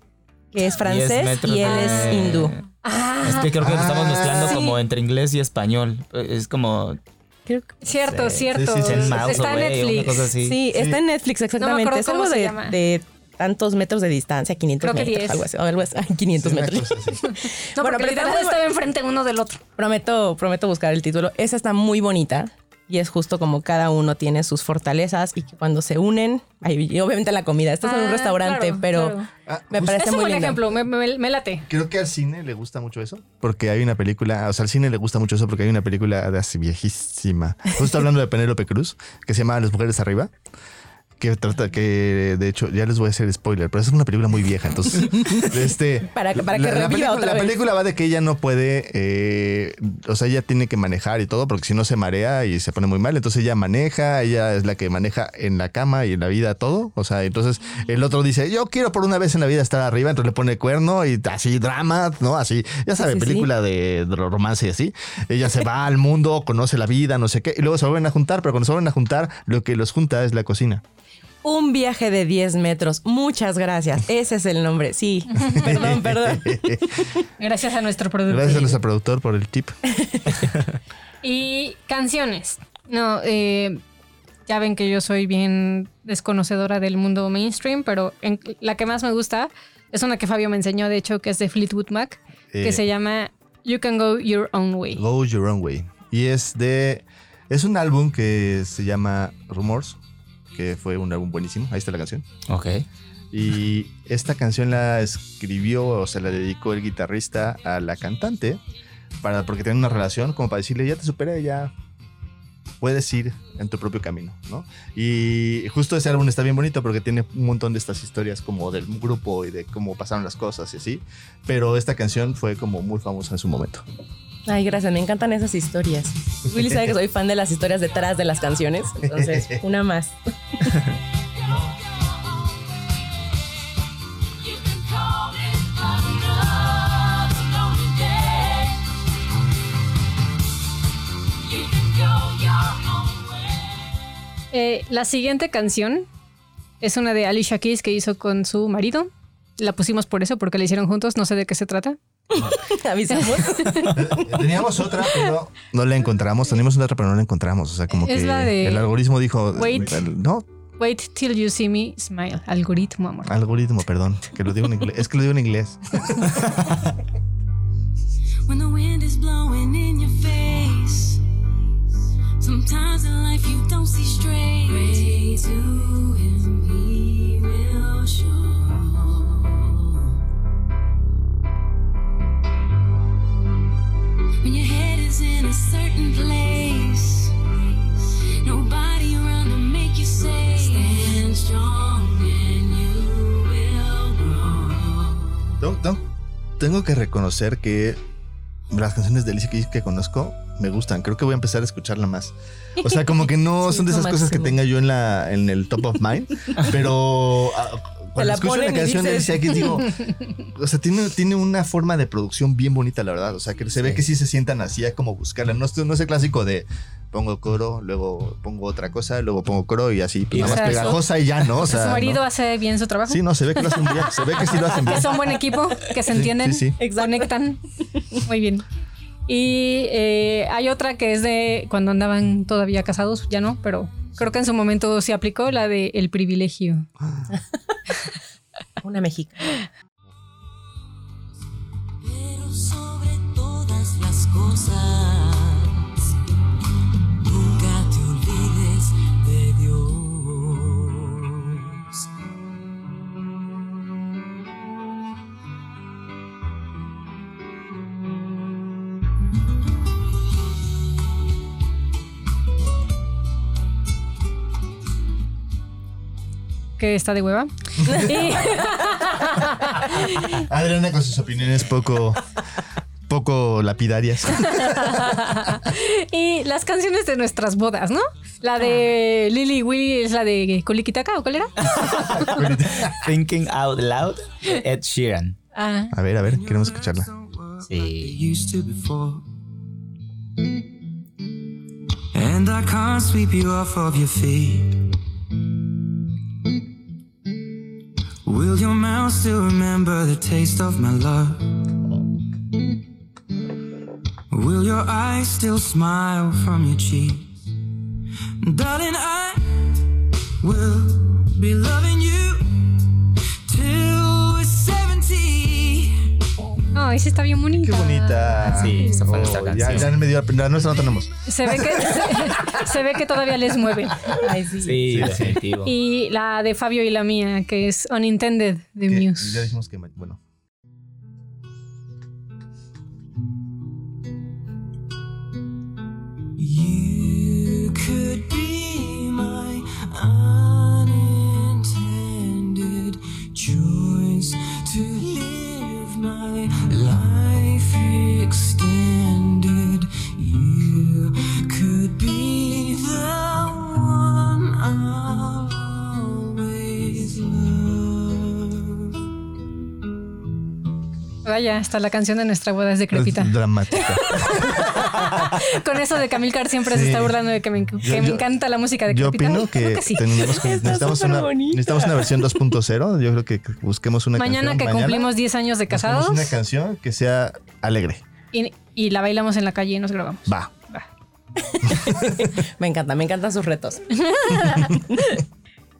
que es francés y él de- es hindú. Ah, Es que creo que lo estamos Ah, mezclando sí. como entre inglés y español. Es como Creo que- cierto, Sí, cierto. sí, sí, Ten Mouse, Está en Netflix. Sí, está en Netflix exactamente. acuerdo es cómo algo se de, llama. de tantos metros de distancia, 500 Creo que metros, 10. algo así. o algo así. Ay, 500 Sí, una metros. cosa así. No, Bueno, pero muy estaba enfrente uno del otro. Prometo, prometo buscar el título. Esa está muy bonita. Y es justo como cada uno tiene sus fortalezas y que cuando se unen, y obviamente la comida, esto es en Ah, un restaurante, claro, pero claro. Ah, me parece Es un muy buen lindo. ejemplo, me, me- me late. Creo que al cine le gusta mucho eso. Porque hay una película, o sea, al cine le gusta mucho eso porque hay una película de hace viejísima. Justo hablando de Penélope Cruz, que se llama Las mujeres arriba. Que trata que, de hecho, ya les voy a hacer spoiler, pero es una película muy vieja. Entonces, este. Para- para que la, la película, otra la vez. película va de que ella no puede, eh, o sea, ella tiene que manejar y todo, porque si no se marea y se pone muy mal. Entonces ella maneja, ella es la que maneja en la cama y en la vida todo. O sea, entonces el otro dice, yo quiero por una vez en la vida estar arriba, entonces le pone cuerno y así drama, ¿no? Así, ya sabe, sí, sí. película de, de romance y así. Ella se va al mundo, conoce la vida, no sé qué, y luego se vuelven a juntar, pero cuando se vuelven a juntar, lo que los junta es la cocina. Un viaje de 10 metros. Muchas gracias. Ese es el nombre. Sí. perdón, perdón. Gracias a nuestro productor. Gracias a nuestro productor por el tip. Y canciones. No, eh, ya ven que yo soy bien desconocedora del mundo mainstream, pero en- la que más me gusta es una que Fabio me enseñó, de hecho, que es de Fleetwood Mac, que Eh. se llama You Can Go Your Own Way. Go Your Own Way. Y es de. Es un álbum que se llama Rumors, que fue un álbum buenísimo. Ahí está la canción. Ok. Y esta canción la escribió o se la dedicó el guitarrista a la cantante para, porque tienen una relación, como para decirle, ya te superé, ya puedes ir en tu propio camino, ¿no? Y justo ese álbum está bien bonito porque tiene un montón de estas historias como del grupo y de cómo pasaron las cosas y así, pero esta canción fue como muy famosa en su momento. Ay, gracias, me encantan esas historias. Willy sabe que soy fan de las historias detrás de las canciones, entonces una más. Eh, la siguiente canción es una de Alicia Keys que hizo con su marido. La pusimos por eso, porque la hicieron juntos. No sé de qué se trata. Avisamos. Teníamos otra, pero no la encontramos. Teníamos otra, pero no la encontramos. O sea, como Es que la de- el algoritmo dijo. Wait. No, Wait till you see me smile. Algoritmo, amor. algoritmo, perdón. Que lo digo en inglés. Es que lo digo en inglés. When the wind is blowing in your face. Sometimes in life you don't see straight. Pray to him, he will show. Tengo- que reconocer que las canciones de Alicia Keys que conozco me gustan. Creo que voy a empezar a escucharla más. O sea, como que no Sí, son de esas cosas que máximo. tenga yo en la en el top of mind, pero ah, cuando la escucho la canción de Alicia Keys digo, o sea, tiene, tiene una forma de producción bien bonita, la verdad. O sea, que se ve Sí. que sí se sientan así a como buscarla. No, es- no es el clásico de pongo coro, luego pongo otra cosa, luego pongo coro y así, pues Y nada más pegajosa y ya, ¿no? O sea, ¿Su marido ¿no? hace bien su trabajo? Sí, no, se ve que lo hacen bien. Se ve que sí lo hacen bien. Que son buen equipo, que se entienden, sí, sí. conectan. Muy bien. Y eh, hay otra que es de cuando andaban todavía casados, ya no, pero creo que en su momento se aplicó la de el privilegio. Una mexicana. Pero sobre todas las cosas, Que está de hueva. Y- Adriana con sus opiniones poco, poco lapidarias. Y las canciones de nuestras bodas, ¿no? La de Lily Willy es la de Kulikitaka, ¿o cuál era? Thinking Out Loud, Ed Sheeran. Ah, A ver, a ver, queremos escucharla. Sí. used to before. And I can't sweep you off of your feet. Will your mouth still remember the taste of my love? Will your eyes still smile from your cheeks? Darling, I will be loving you ay, sí está bien bonita. Qué bonita. Sí, esa fue nuestra ya, canción. ya me dio la. Nuestra no tenemos. Se ve que se, ve que todavía les mueve. Ay, sí. Sí, definitivo. Y la de Fabio y la mía, que es Unintended de Que Muse. Ya dijimos que, bueno. You could be Vaya, hasta la canción de nuestra boda es decrépita. Es dramática. Con eso de Camilcar siempre se está burlando de que me, que Yo- me yo- encanta la música de Yo opino que, creo que sí. tenemos que- necesitamos, una, necesitamos una versión 2.0. Yo creo que busquemos una Mañana canción. que cumplimos 10 años de casados una canción que sea alegre. y, y la bailamos en la calle y nos grabamos. Va. Va. Me encanta, me encantan sus retos.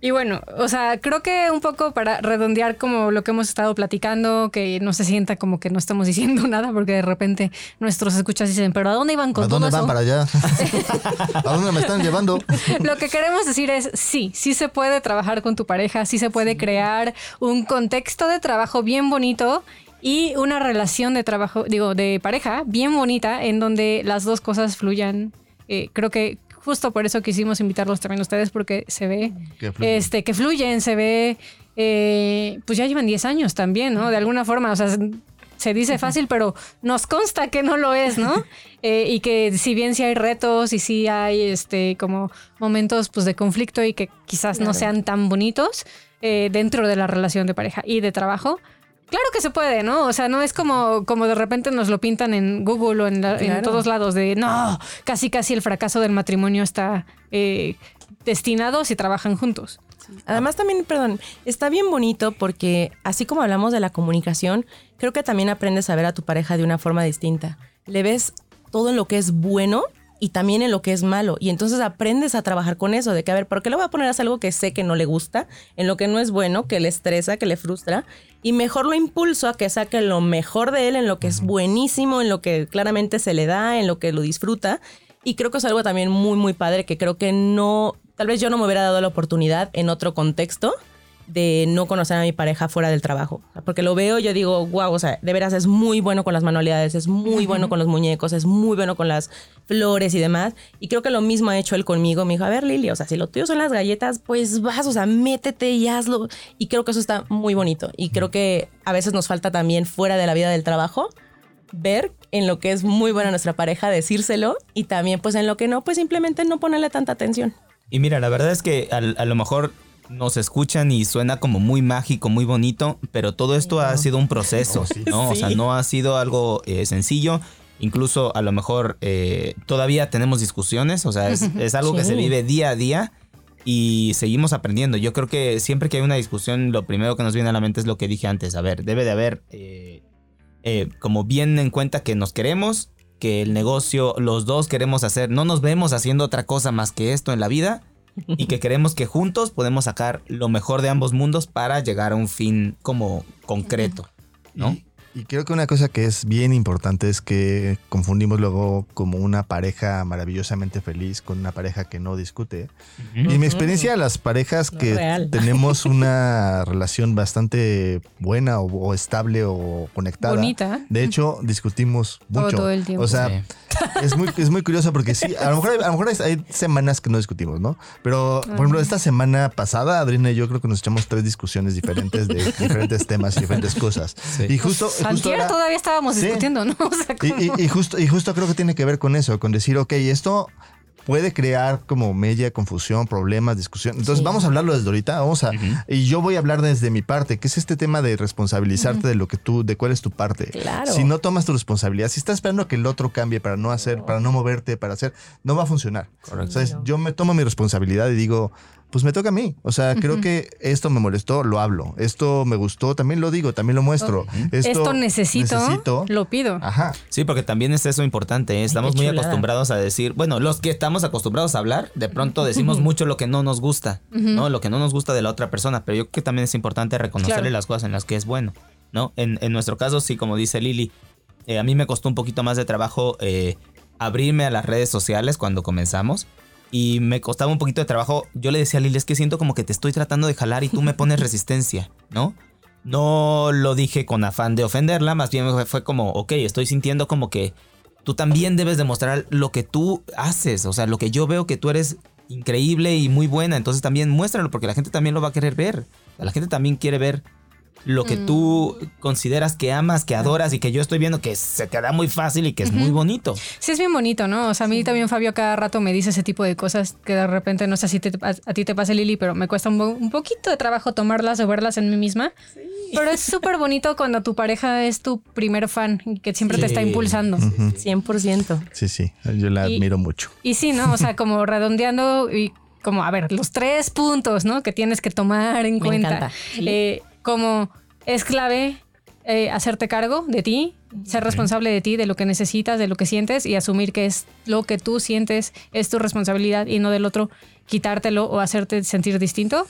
Y bueno, o sea, creo que un poco para redondear como lo que hemos estado platicando, que no se sienta como que no estamos diciendo nada, porque de repente nuestros escuchas dicen, pero ¿a dónde iban con ¿A todo dónde eso? van para allá? ¿A dónde me están llevando? Lo que queremos decir es, sí, sí se puede trabajar con tu pareja, sí se puede crear un contexto de trabajo bien bonito y una relación de trabajo, digo, de pareja bien bonita en donde las dos cosas fluyan. Eh, creo que justo por eso quisimos invitarlos también a ustedes porque se ve Que fluye. este que fluyen, se ve eh, pues ya llevan 10 años también, ¿no? De alguna forma, o sea, se dice fácil, pero nos consta que no lo es, ¿no? Eh, y que si bien sí hay retos y sí hay este como momentos pues de conflicto y que quizás no sean tan bonitos eh, dentro de la relación de pareja y de trabajo. Claro que se puede, ¿no? O sea, no es como, como de repente nos lo pintan en Google o en, la- en todos lados de no, casi casi el fracaso del matrimonio está eh, destinado si trabajan juntos. Además también, perdón, está bien bonito porque así como hablamos de la comunicación, creo que también aprendes a ver a tu pareja de una forma distinta. Le ves todo en lo que es bueno y también en lo que es malo. Y entonces aprendes a trabajar con eso, de que, a ver, ¿por qué le voy a poner a hacer algo que sé que no le gusta, en lo que no es bueno, que le estresa, que le frustra? Y mejor lo impulso a que saque lo mejor de él, en lo que es buenísimo, en lo que claramente se le da, en lo que lo disfruta. Y creo que es algo también muy, muy padre que creo que no, tal vez yo no me hubiera dado la oportunidad en otro contexto de no conocer a mi pareja fuera del trabajo. Porque lo veo, yo digo, wow, o sea, de veras es muy bueno con las manualidades, es muy bueno con los muñecos, es muy bueno con las flores y demás. Y creo que lo mismo ha hecho él conmigo. Me dijo, a ver, Lili, o sea, si lo tuyo son las galletas, pues vas, o sea, métete y hazlo. Y creo que eso está muy bonito. Y creo que a veces nos falta también fuera de la vida del trabajo ver en lo que es muy buena nuestra pareja, decírselo y también pues en lo que no, pues simplemente no ponerle tanta atención. Y mira, la verdad es que a, lo mejor nos escuchan y suena como muy mágico, muy bonito, pero todo esto ha sido un proceso, ¿no? O sea, no ha sido algo eh, sencillo. Incluso a lo mejor eh, todavía tenemos discusiones, o sea, es, es algo que se vive día a día y seguimos aprendiendo. Yo creo que siempre que hay una discusión, lo primero que nos viene a la mente es lo que dije antes. A ver, debe de haber eh, eh, como bien en cuenta que nos queremos, que el negocio, los dos queremos hacer, no nos vemos haciendo otra cosa más que esto en la vida y que queremos que juntos podemos sacar lo mejor de ambos mundos para llegar a un fin como concreto, ¿no? Y, creo que una cosa que es bien importante es que confundimos luego como una pareja maravillosamente feliz con una pareja que no discute. Y en mi experiencia, las parejas No que real. tenemos una relación bastante buena o, o estable o conectada. Bonita. De hecho, discutimos mucho. todo el tiempo. O sea, Sí. es muy, es muy curioso porque sí, a lo mejor, hay, a lo mejor hay, semanas que no discutimos, ¿no? Pero, por ejemplo, esta semana pasada, Adriana y yo creo que nos echamos tres discusiones diferentes de diferentes temas y diferentes cosas. Sí. Y justo Antier era- todavía estábamos Sí. discutiendo, ¿no? O sea, y, como- y- y justo, y justo creo que tiene que ver con eso, con decir, ok, esto puede crear como media confusión, problemas, discusión. Entonces Sí. vamos a hablarlo desde ahorita, vamos a, y yo voy a hablar desde mi parte, que es este tema de responsabilizarte de lo que tú, de cuál es tu parte. Claro. Si no tomas tu responsabilidad, si estás esperando que el otro cambie para no hacer, para no moverte, para hacer, no va a funcionar. Correcto. O sea, yo me tomo mi responsabilidad y digo, pues me toca a mí. O sea, creo que esto me molestó, lo hablo. Esto me gustó, también lo digo, también lo muestro. esto necesito, necesito. lo pido. Ajá. Sí, porque también es eso importante. ¿eh? Estamos muy acostumbrados a decir, bueno, los que estamos acostumbrados a hablar, de pronto decimos mucho lo que no nos gusta, ¿no? Lo que no nos gusta de la otra persona, pero yo creo que también es importante reconocerle Claro. las cosas en las que es bueno, ¿no? En, en nuestro caso, sí, como dice Lili, eh, a mí me costó un poquito más de trabajo eh, abrirme a las redes sociales cuando comenzamos. Y me costaba un poquito de trabajo. Yo le decía a Lili, es que siento como que te estoy tratando de jalar y tú me pones resistencia, ¿no? No lo dije con afán de ofenderla, más bien fue- como, ok, estoy sintiendo como que tú también debes demostrar lo que tú haces, o sea, lo que yo veo que tú eres increíble y muy buena, entonces también muéstralo porque la gente también lo va a querer ver. La gente también quiere ver lo que tú consideras que amas, que adoras y que yo estoy viendo que se te da muy fácil y que es muy bonito. Sí, es bien bonito, ¿no? O sea, a mí también Fabio cada rato me dice ese tipo de cosas que de repente, no sé si te- a, a ti te pasa, Lili, pero me cuesta un, un poquito de trabajo tomarlas o verlas en mí misma. Pero es súper bonito cuando tu pareja es tu primer fan y que siempre te está Sí. impulsando. 100%. Sí, sí, yo la Y- admiro mucho. Y sí, ¿no? O sea, como redondeando y como, a ver, los tres puntos, ¿no? Que tienes que tomar en Me cuenta. encanta. Sí. Eh, como es clave eh, hacerte cargo de ti, ser responsable de ti, de lo que necesitas, de lo que sientes y asumir que es lo que tú sientes es tu responsabilidad y no del otro quitártelo o hacerte sentir distinto.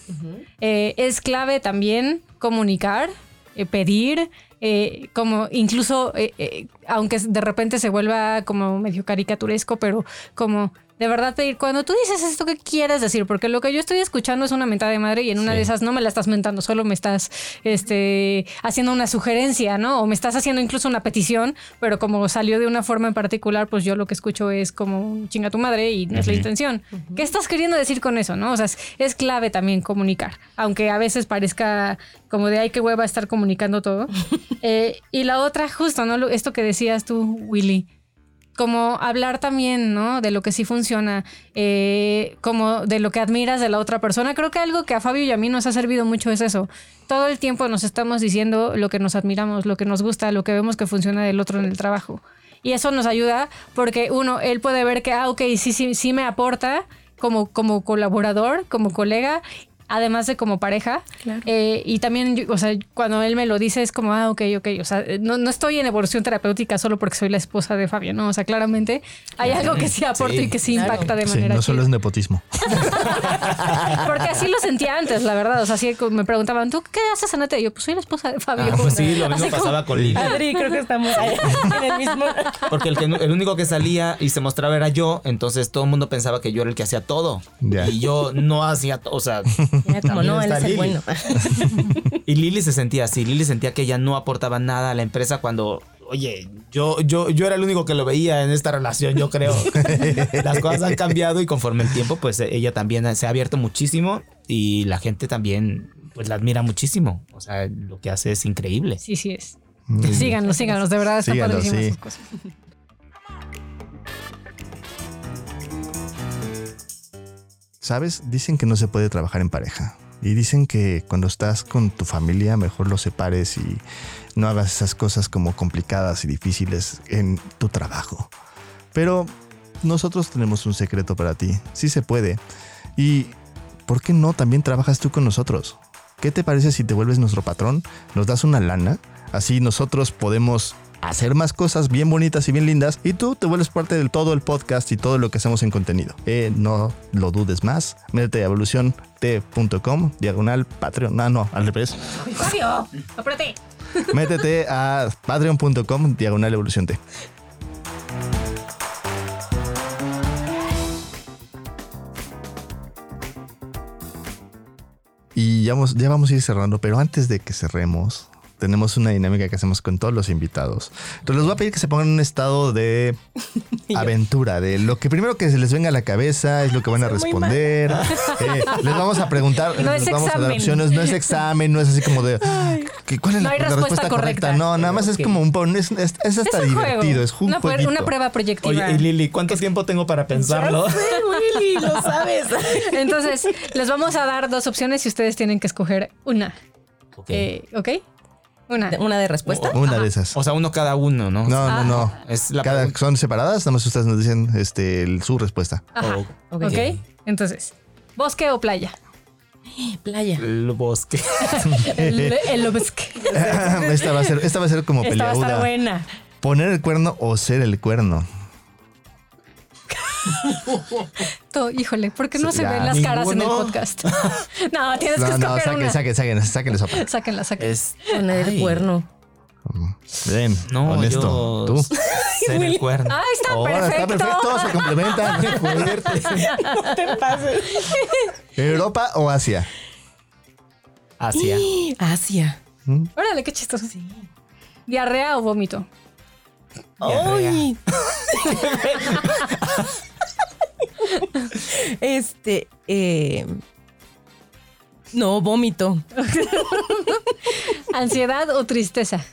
Eh, es clave también comunicar, eh, pedir, eh, como incluso, eh, eh, aunque de repente se vuelva como medio caricaturesco, pero como de verdad pedir, cuando tú dices esto, ¿qué quieres decir? Porque lo que yo estoy escuchando es una mentada de madre y en una Sí. de esas no me la estás mentando, solo me estás este, haciendo una sugerencia, ¿no? O me estás haciendo incluso una petición, pero como salió de una forma en particular, pues yo lo que escucho es como un chinga tu madre y no es la intención. ¿Qué estás queriendo decir con eso, no? O sea, es, es clave también comunicar, aunque a veces parezca como de ay, qué hueva estar comunicando todo. Eh, y la otra, justo, ¿no? Lo- Esto que decías tú, Willy como hablar también, ¿no? De lo que sí funciona, eh, como de lo que admiras de la otra persona. Creo que algo que a Fabio y a mí nos ha servido mucho es eso. Todo el tiempo nos estamos diciendo lo que nos admiramos, lo que nos gusta, lo que vemos que funciona del otro en el trabajo. Y eso nos ayuda porque uno, él puede ver que, ah, ok, sí, sí, sí me aporta como, como colaborador, como colega. Además de como pareja. Claro. Eh, y también, yo- o sea, cuando él me lo dice es como, ah, ok, ok. O sea, no, no estoy en evolución terapéutica solo porque soy la esposa de Fabio, ¿no? O sea, claramente hay algo que sí aporta Sí, y que sí claro. impacta de Sí, manera no solo chida. es nepotismo. Porque así lo sentía antes, la verdad. O sea, así me preguntaban, ¿tú qué haces, Anate? Y yo, pues soy la esposa de Fabio. Ah, pues sí, lo mismo Así como- pasaba con Lili. Adri, creo que estamos ahí, en el mismo. Porque el, que, el único que salía y se mostraba era yo, entonces todo el mundo pensaba que yo era el que hacía todo. Y yo no hacía todo, o sea... Como también no, él es el bueno. Y Lili se sentía así, Lili sentía que ella no aportaba nada a la empresa cuando, oye, yo, yo, yo era el único que lo veía en esta relación, yo creo. Las cosas han cambiado y conforme el tiempo, pues ella también se ha abierto muchísimo y la gente también, pues la admira muchísimo. O sea, lo que hace es increíble. Sí, sí es. Síganos, síganos, de verdad está Síganos, padrísimas sí. cosas. ¿Sabes? Dicen que no se puede trabajar en pareja. Y dicen que cuando estás con tu familia, mejor los separes y no hagas esas cosas como complicadas y difíciles en tu trabajo. Pero nosotros tenemos un secreto para ti. Sí se puede. Y ¿por qué no también trabajas tú con nosotros? ¿Qué te parece si te vuelves nuestro patrón? Nos das una lana. Así nosotros podemos hacer más cosas bien bonitas y bien lindas y tú te vuelves parte del todo el podcast y todo lo que hacemos en contenido. Eh, no lo dudes más. Métete a evoluciont.com, diagonal Patreon. No, no, al revés. Fabio, apúrate. Métete a patreon.com, diagonal evolución T. Y ya vamos, ya vamos a ir cerrando, pero antes de que cerremos, tenemos una dinámica que hacemos con todos los invitados. Entonces les voy a pedir que se pongan en un estado de aventura, de lo que primero que se les venga a la cabeza es lo que van a responder. Eh, les vamos a preguntar, No les es vamos a dar examen. opciones, no es examen, no es así como de ¿qué- ¿cuál es No la, hay la respuesta correcta. No, nada más es como un pon- es, es, es hasta es un divertido, juego. es un una, pr- jueguito. una prueba proyectiva. Oye, y Lili, ¿cuánto tiempo tengo para pensarlo? Sí, Willy, lo sabes. Entonces, les vamos a dar dos opciones y ustedes tienen que escoger una. Ok. Eh, ¿Ok? Una. Una de respuesta. Una de esas. O sea, uno cada uno, ¿no? No, Ah. no, no. Es la Cada, son separadas, nada más ustedes nos dicen este, el- su respuesta. Ajá. Oh, ok. Entonces, ¿bosque o playa? Playa. El bosque. El, el bosque. esta, va a ser, esta va a ser como Esta va a estar peleaguda. buena. Poner el cuerno o ser el cuerno. To- híjole, ¿por qué no Sí, se ven las caras en el podcast? no, tienes que No, no, escoger saquen, una. saquen, saquen, sáquenle sopa. Sáquenla, sáquenla. Es Poner el cuerno. Bien, No, honesto. yo- ¿Tú? Ser el cuerno. ¡Ah, está Ahora perfecto! está perfecto, se complementan. No te pases. ¿Europa o Asia? Hacia. Asia. Órale, qué chistoso. ¿Diarrea o vómito? ¡Ay! este. eh, no, vómito. ¿Ansiedad o tristeza?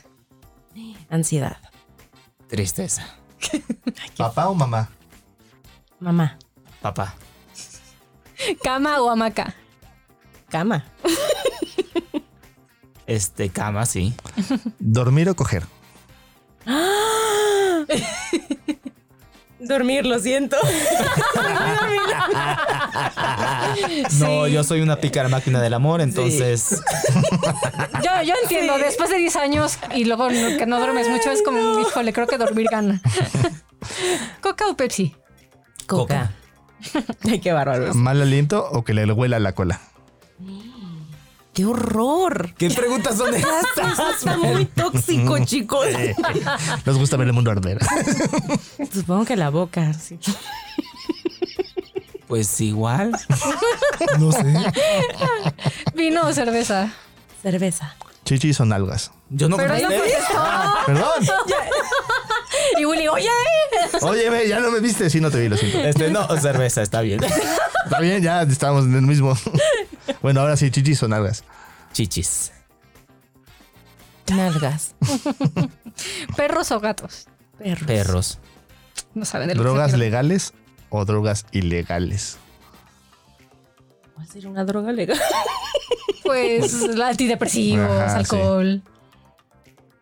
Ansiedad. Tristeza. ¿Papá o mamá? Mamá. Papá. ¿Cama o hamaca? Cama. Este, cama, sí. ¿Dormir o coger? Dormir, lo siento. No, yo soy una pícara máquina del amor, entonces. Yo, yo entiendo, después de 10 años y luego no- que no duermes mucho, es como, híjole, creo que dormir gana. ¿Coca o Pepsi? Coca. Ay, qué bárbaro. ¿Mal aliento o que le huela la cola? ¡Qué horror! ¿Qué preguntas son estas? Está muy tóxico, chicos. Nos gusta ver el mundo arder. Supongo que la boca, sí. Pues igual. No sé. ¿Vino o cerveza? Cerveza. Chichis son algas. Yo no Pero no contesté. contestó. Perdón. Y Willy, oye. Oye, ve, ya no me viste. Sí, no te vi, lo siento. Este, no, cerveza, está bien. Está bien, ya estamos en el mismo. Bueno, ahora sí, chichis son algas. Chichis. Nalgas. ¿Perros o gatos? Perros. Perros. No saben de lo ¿Drogas que legales o drogas ilegales? ¿Va a ser una droga legal? Pues antidepresivos, Ajá, alcohol.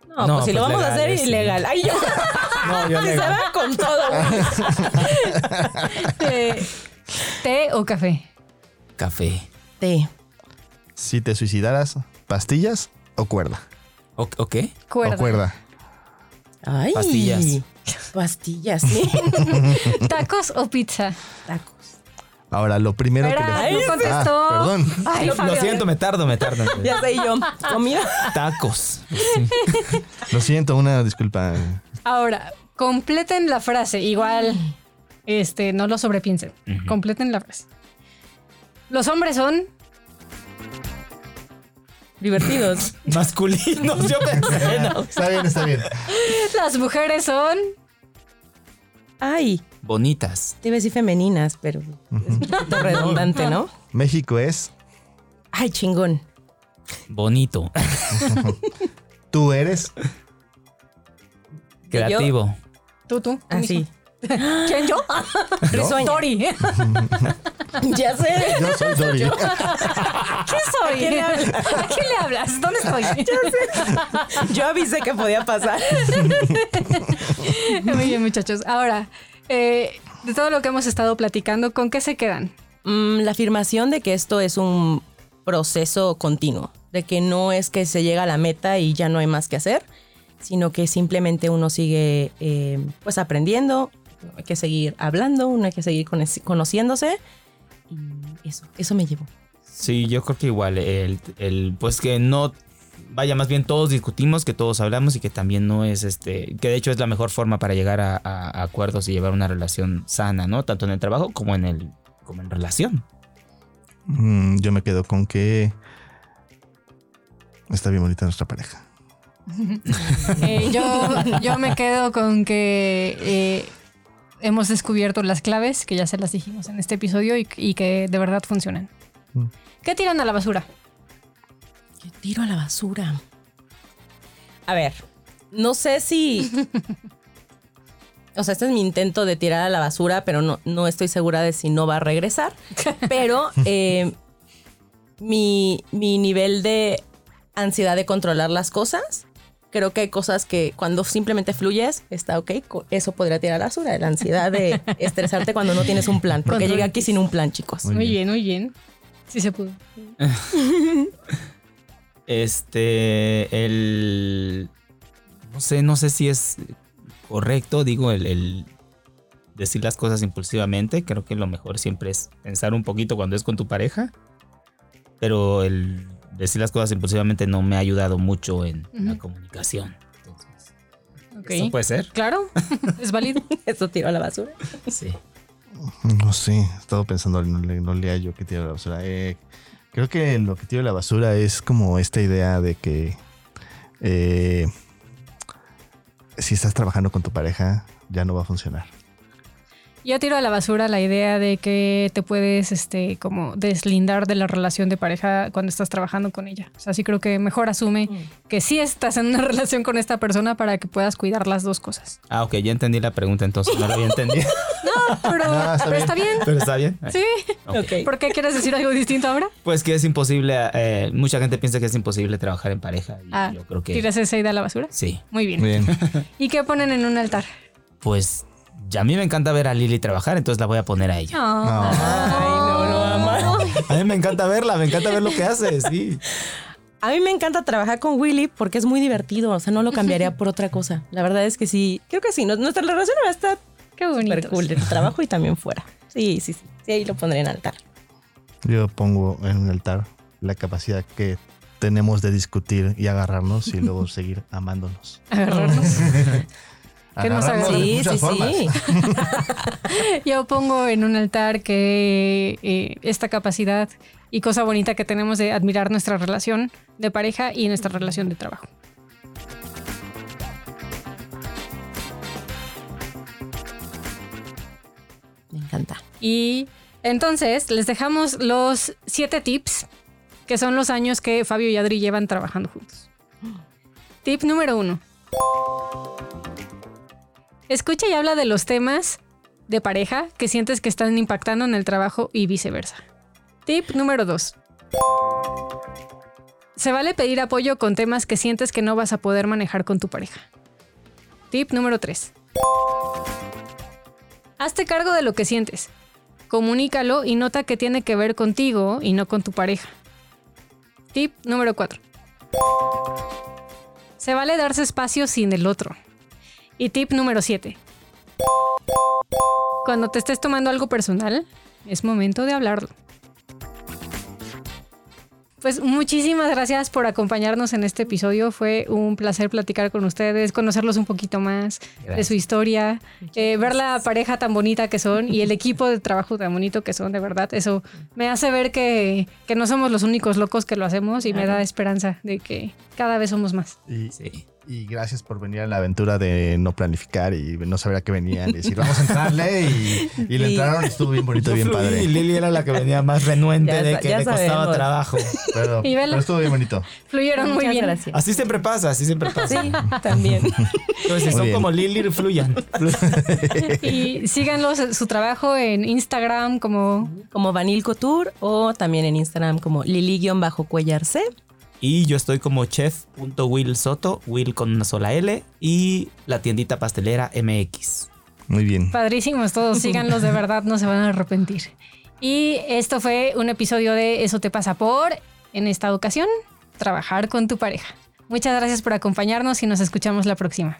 No, No, pues si lo pues vamos a hacer sí. ilegal. Ay, yo. No, yo Se legal. va con todo. ¿Té o café? Café. Té. Si te suicidaras, pastillas o cuerda. ¿O, o qué? Cuerda. O cuerda. Ay. Pastillas. Pastillas, sí. ¿Tacos o pizza? Tacos. Ahora, lo primero Espera, que no les... contestó. Ah, perdón. Ay, Lo, lo siento, me tardo, me tardo. Ya sé y yo. Comida. Tacos. Lo siento, una disculpa. Ahora, completen la frase. Igual, este, no lo sobrepiensen. Completen la frase. Los hombres son. Divertidos. Masculinos, yo pensé. no. Está bien, está bien. Las mujeres son. Ay. Bonitas. Te iba a decir femeninas, pero es un poquito redundante, ¿no? México es Ay, chingón. Bonito. tú eres Creativo. Tú, tú. tú Así. mismo. ¿Quién yo? Risueña. Tori. Ya sé. yo soy Dori. ¿Qué soy? ¿A quién le hablas? ¿Dónde estoy? Yo avisé que podía pasar. Muy bien, muchachos. Ahora, eh, de todo lo que hemos estado platicando, ¿con qué se quedan? Mm, la afirmación de que esto es un proceso continuo, de que no es que se llega a la meta y ya no hay más que hacer, sino que simplemente uno sigue eh, pues aprendiendo, hay que seguir hablando, uno hay que seguir cono- conociéndose y eso, eso me llevó. Sí, yo creo que igual. El, el, pues que no. Vaya, más bien todos discutimos, que todos hablamos y que también no es este. Que de hecho es la mejor forma para llegar a, a- a acuerdos y llevar una relación sana, ¿no? Tanto en el trabajo como en el. como en relación. Mm, yo me quedo con que está bien bonita nuestra pareja. Eh, yo, yo me quedo con que eh, hemos descubierto las claves, que ya se las dijimos en este episodio, y, y que de verdad funcionan. Mm. ¿Qué tiran a la basura? ¿Qué tiro a la basura? A ver, no sé si... O sea, este es mi intento de tirar a la basura, pero no, no estoy segura de si no va a regresar. Pero eh, mi, mi nivel de ansiedad de controlar las cosas, creo que hay cosas que cuando simplemente fluyes, está ok. Eso podría tirar a la basura. La ansiedad de estresarte cuando no tienes un plan. Porque llegué aquí sin un plan, chicos. Muy bien. bien, muy bien. Sí se pudo. Este. El. No sé, no sé si es correcto, digo, el, el decir las cosas impulsivamente. Creo que lo mejor siempre es pensar un poquito cuando es con tu pareja. Pero el decir las cosas impulsivamente no me ha ayudado mucho en la comunicación. Entonces, Ok. ¿Eso puede ser? Claro, es válido. Eso tiro a la basura. Sí. No sé, he estado pensando, no le, no le hallo que tiro a la basura. Eh, creo que lo que tiro a la basura es como esta idea de que eh, si estás trabajando con tu pareja, ya no va a funcionar. Yo tiro a la basura la idea de que te puedes, este, como deslindar de la relación de pareja cuando estás trabajando con ella. O sea, sí creo que mejor asume que sí estás en una relación con esta persona para que puedas cuidar las dos cosas. Ah, ok, ya entendí la pregunta entonces. No la había entendido. Pero, Ah, está pero bien. está bien. Pero está bien. Sí. Ok. Ok. ¿Por qué quieres decir algo distinto ahora? Pues que es imposible. eh, mucha gente piensa que es imposible trabajar en pareja. Y Ah, yo creo que. ¿Tiras esa idea a la basura? Sí. Muy bien. Bien. ¿Y qué ponen en un altar? Pues a mí me encanta ver a Lili trabajar, entonces la voy a poner a ella. Ah. Ay, no, lo ama. A mí me encanta verla, me encanta ver lo que hace, sí. A mí me encanta trabajar con Willy porque es muy divertido. O sea, no lo cambiaría por otra cosa. La verdad es que sí. Creo que sí. Nuestra relación va a estar Qué bonito. súper cool. El trabajo y también fuera. Sí, sí, sí. Sí, ahí lo pondré en altar. Yo pongo en un altar la capacidad que tenemos de discutir y agarrarnos y luego seguir amándonos. Agarrarnos. que nos Sí, sí, formas. sí. Yo pongo en un altar que eh, esta capacidad y cosa bonita que tenemos de admirar nuestra relación de pareja y nuestra relación de trabajo. Me encanta. Y entonces les dejamos los siete tips, que son los años que Fabio y Adri llevan trabajando juntos. Tip número uno. Escucha y habla de los temas de pareja que sientes que están impactando en el trabajo y viceversa. Tip número dos. Se vale pedir apoyo con temas que sientes que no vas a poder manejar con tu pareja. Tip número 3. Hazte cargo de lo que sientes. Comunícalo y nota que tiene que ver contigo y no con tu pareja. Tip número 4. Se vale darse espacio sin el otro. Y tip número 7. Cuando te estés tomando algo personal, es momento de hablarlo. Pues muchísimas gracias por acompañarnos en este episodio. Fue un placer platicar con ustedes, conocerlos un poquito más de su historia, eh, ver la pareja tan bonita que son y el equipo de trabajo tan bonito que son, de verdad. Eso me hace ver que, que no somos los únicos locos que lo hacemos y me da esperanza de que cada vez somos más. Y, Sí. Y gracias por venir a la aventura de no planificar y no saber a qué venían. Y decir, vamos a entrarle. Y, y le entraron y estuvo bien bonito, bien padre. y Lili era la que venía más renuente Ya de que le costaba sabemos. trabajo. Pero, Y vela. pero estuvo bien bonito. Fluyeron muy bien. gracias. Así siempre pasa, así siempre pasa. Sí, también. Entonces, si son bien. como Lili, fluyan. Y síganlos su trabajo en Instagram como Como Vanil Couture o también en Instagram como Lili-Cuellarse. Y yo estoy como chef.will Soto, Will con una sola L, y la tiendita pastelera MX. Muy bien. Padrísimos todos, síganlos de verdad, no se van a arrepentir. Y esto fue un episodio de Eso te pasa por, en esta ocasión, trabajar con tu pareja. Muchas gracias por acompañarnos y nos escuchamos la próxima.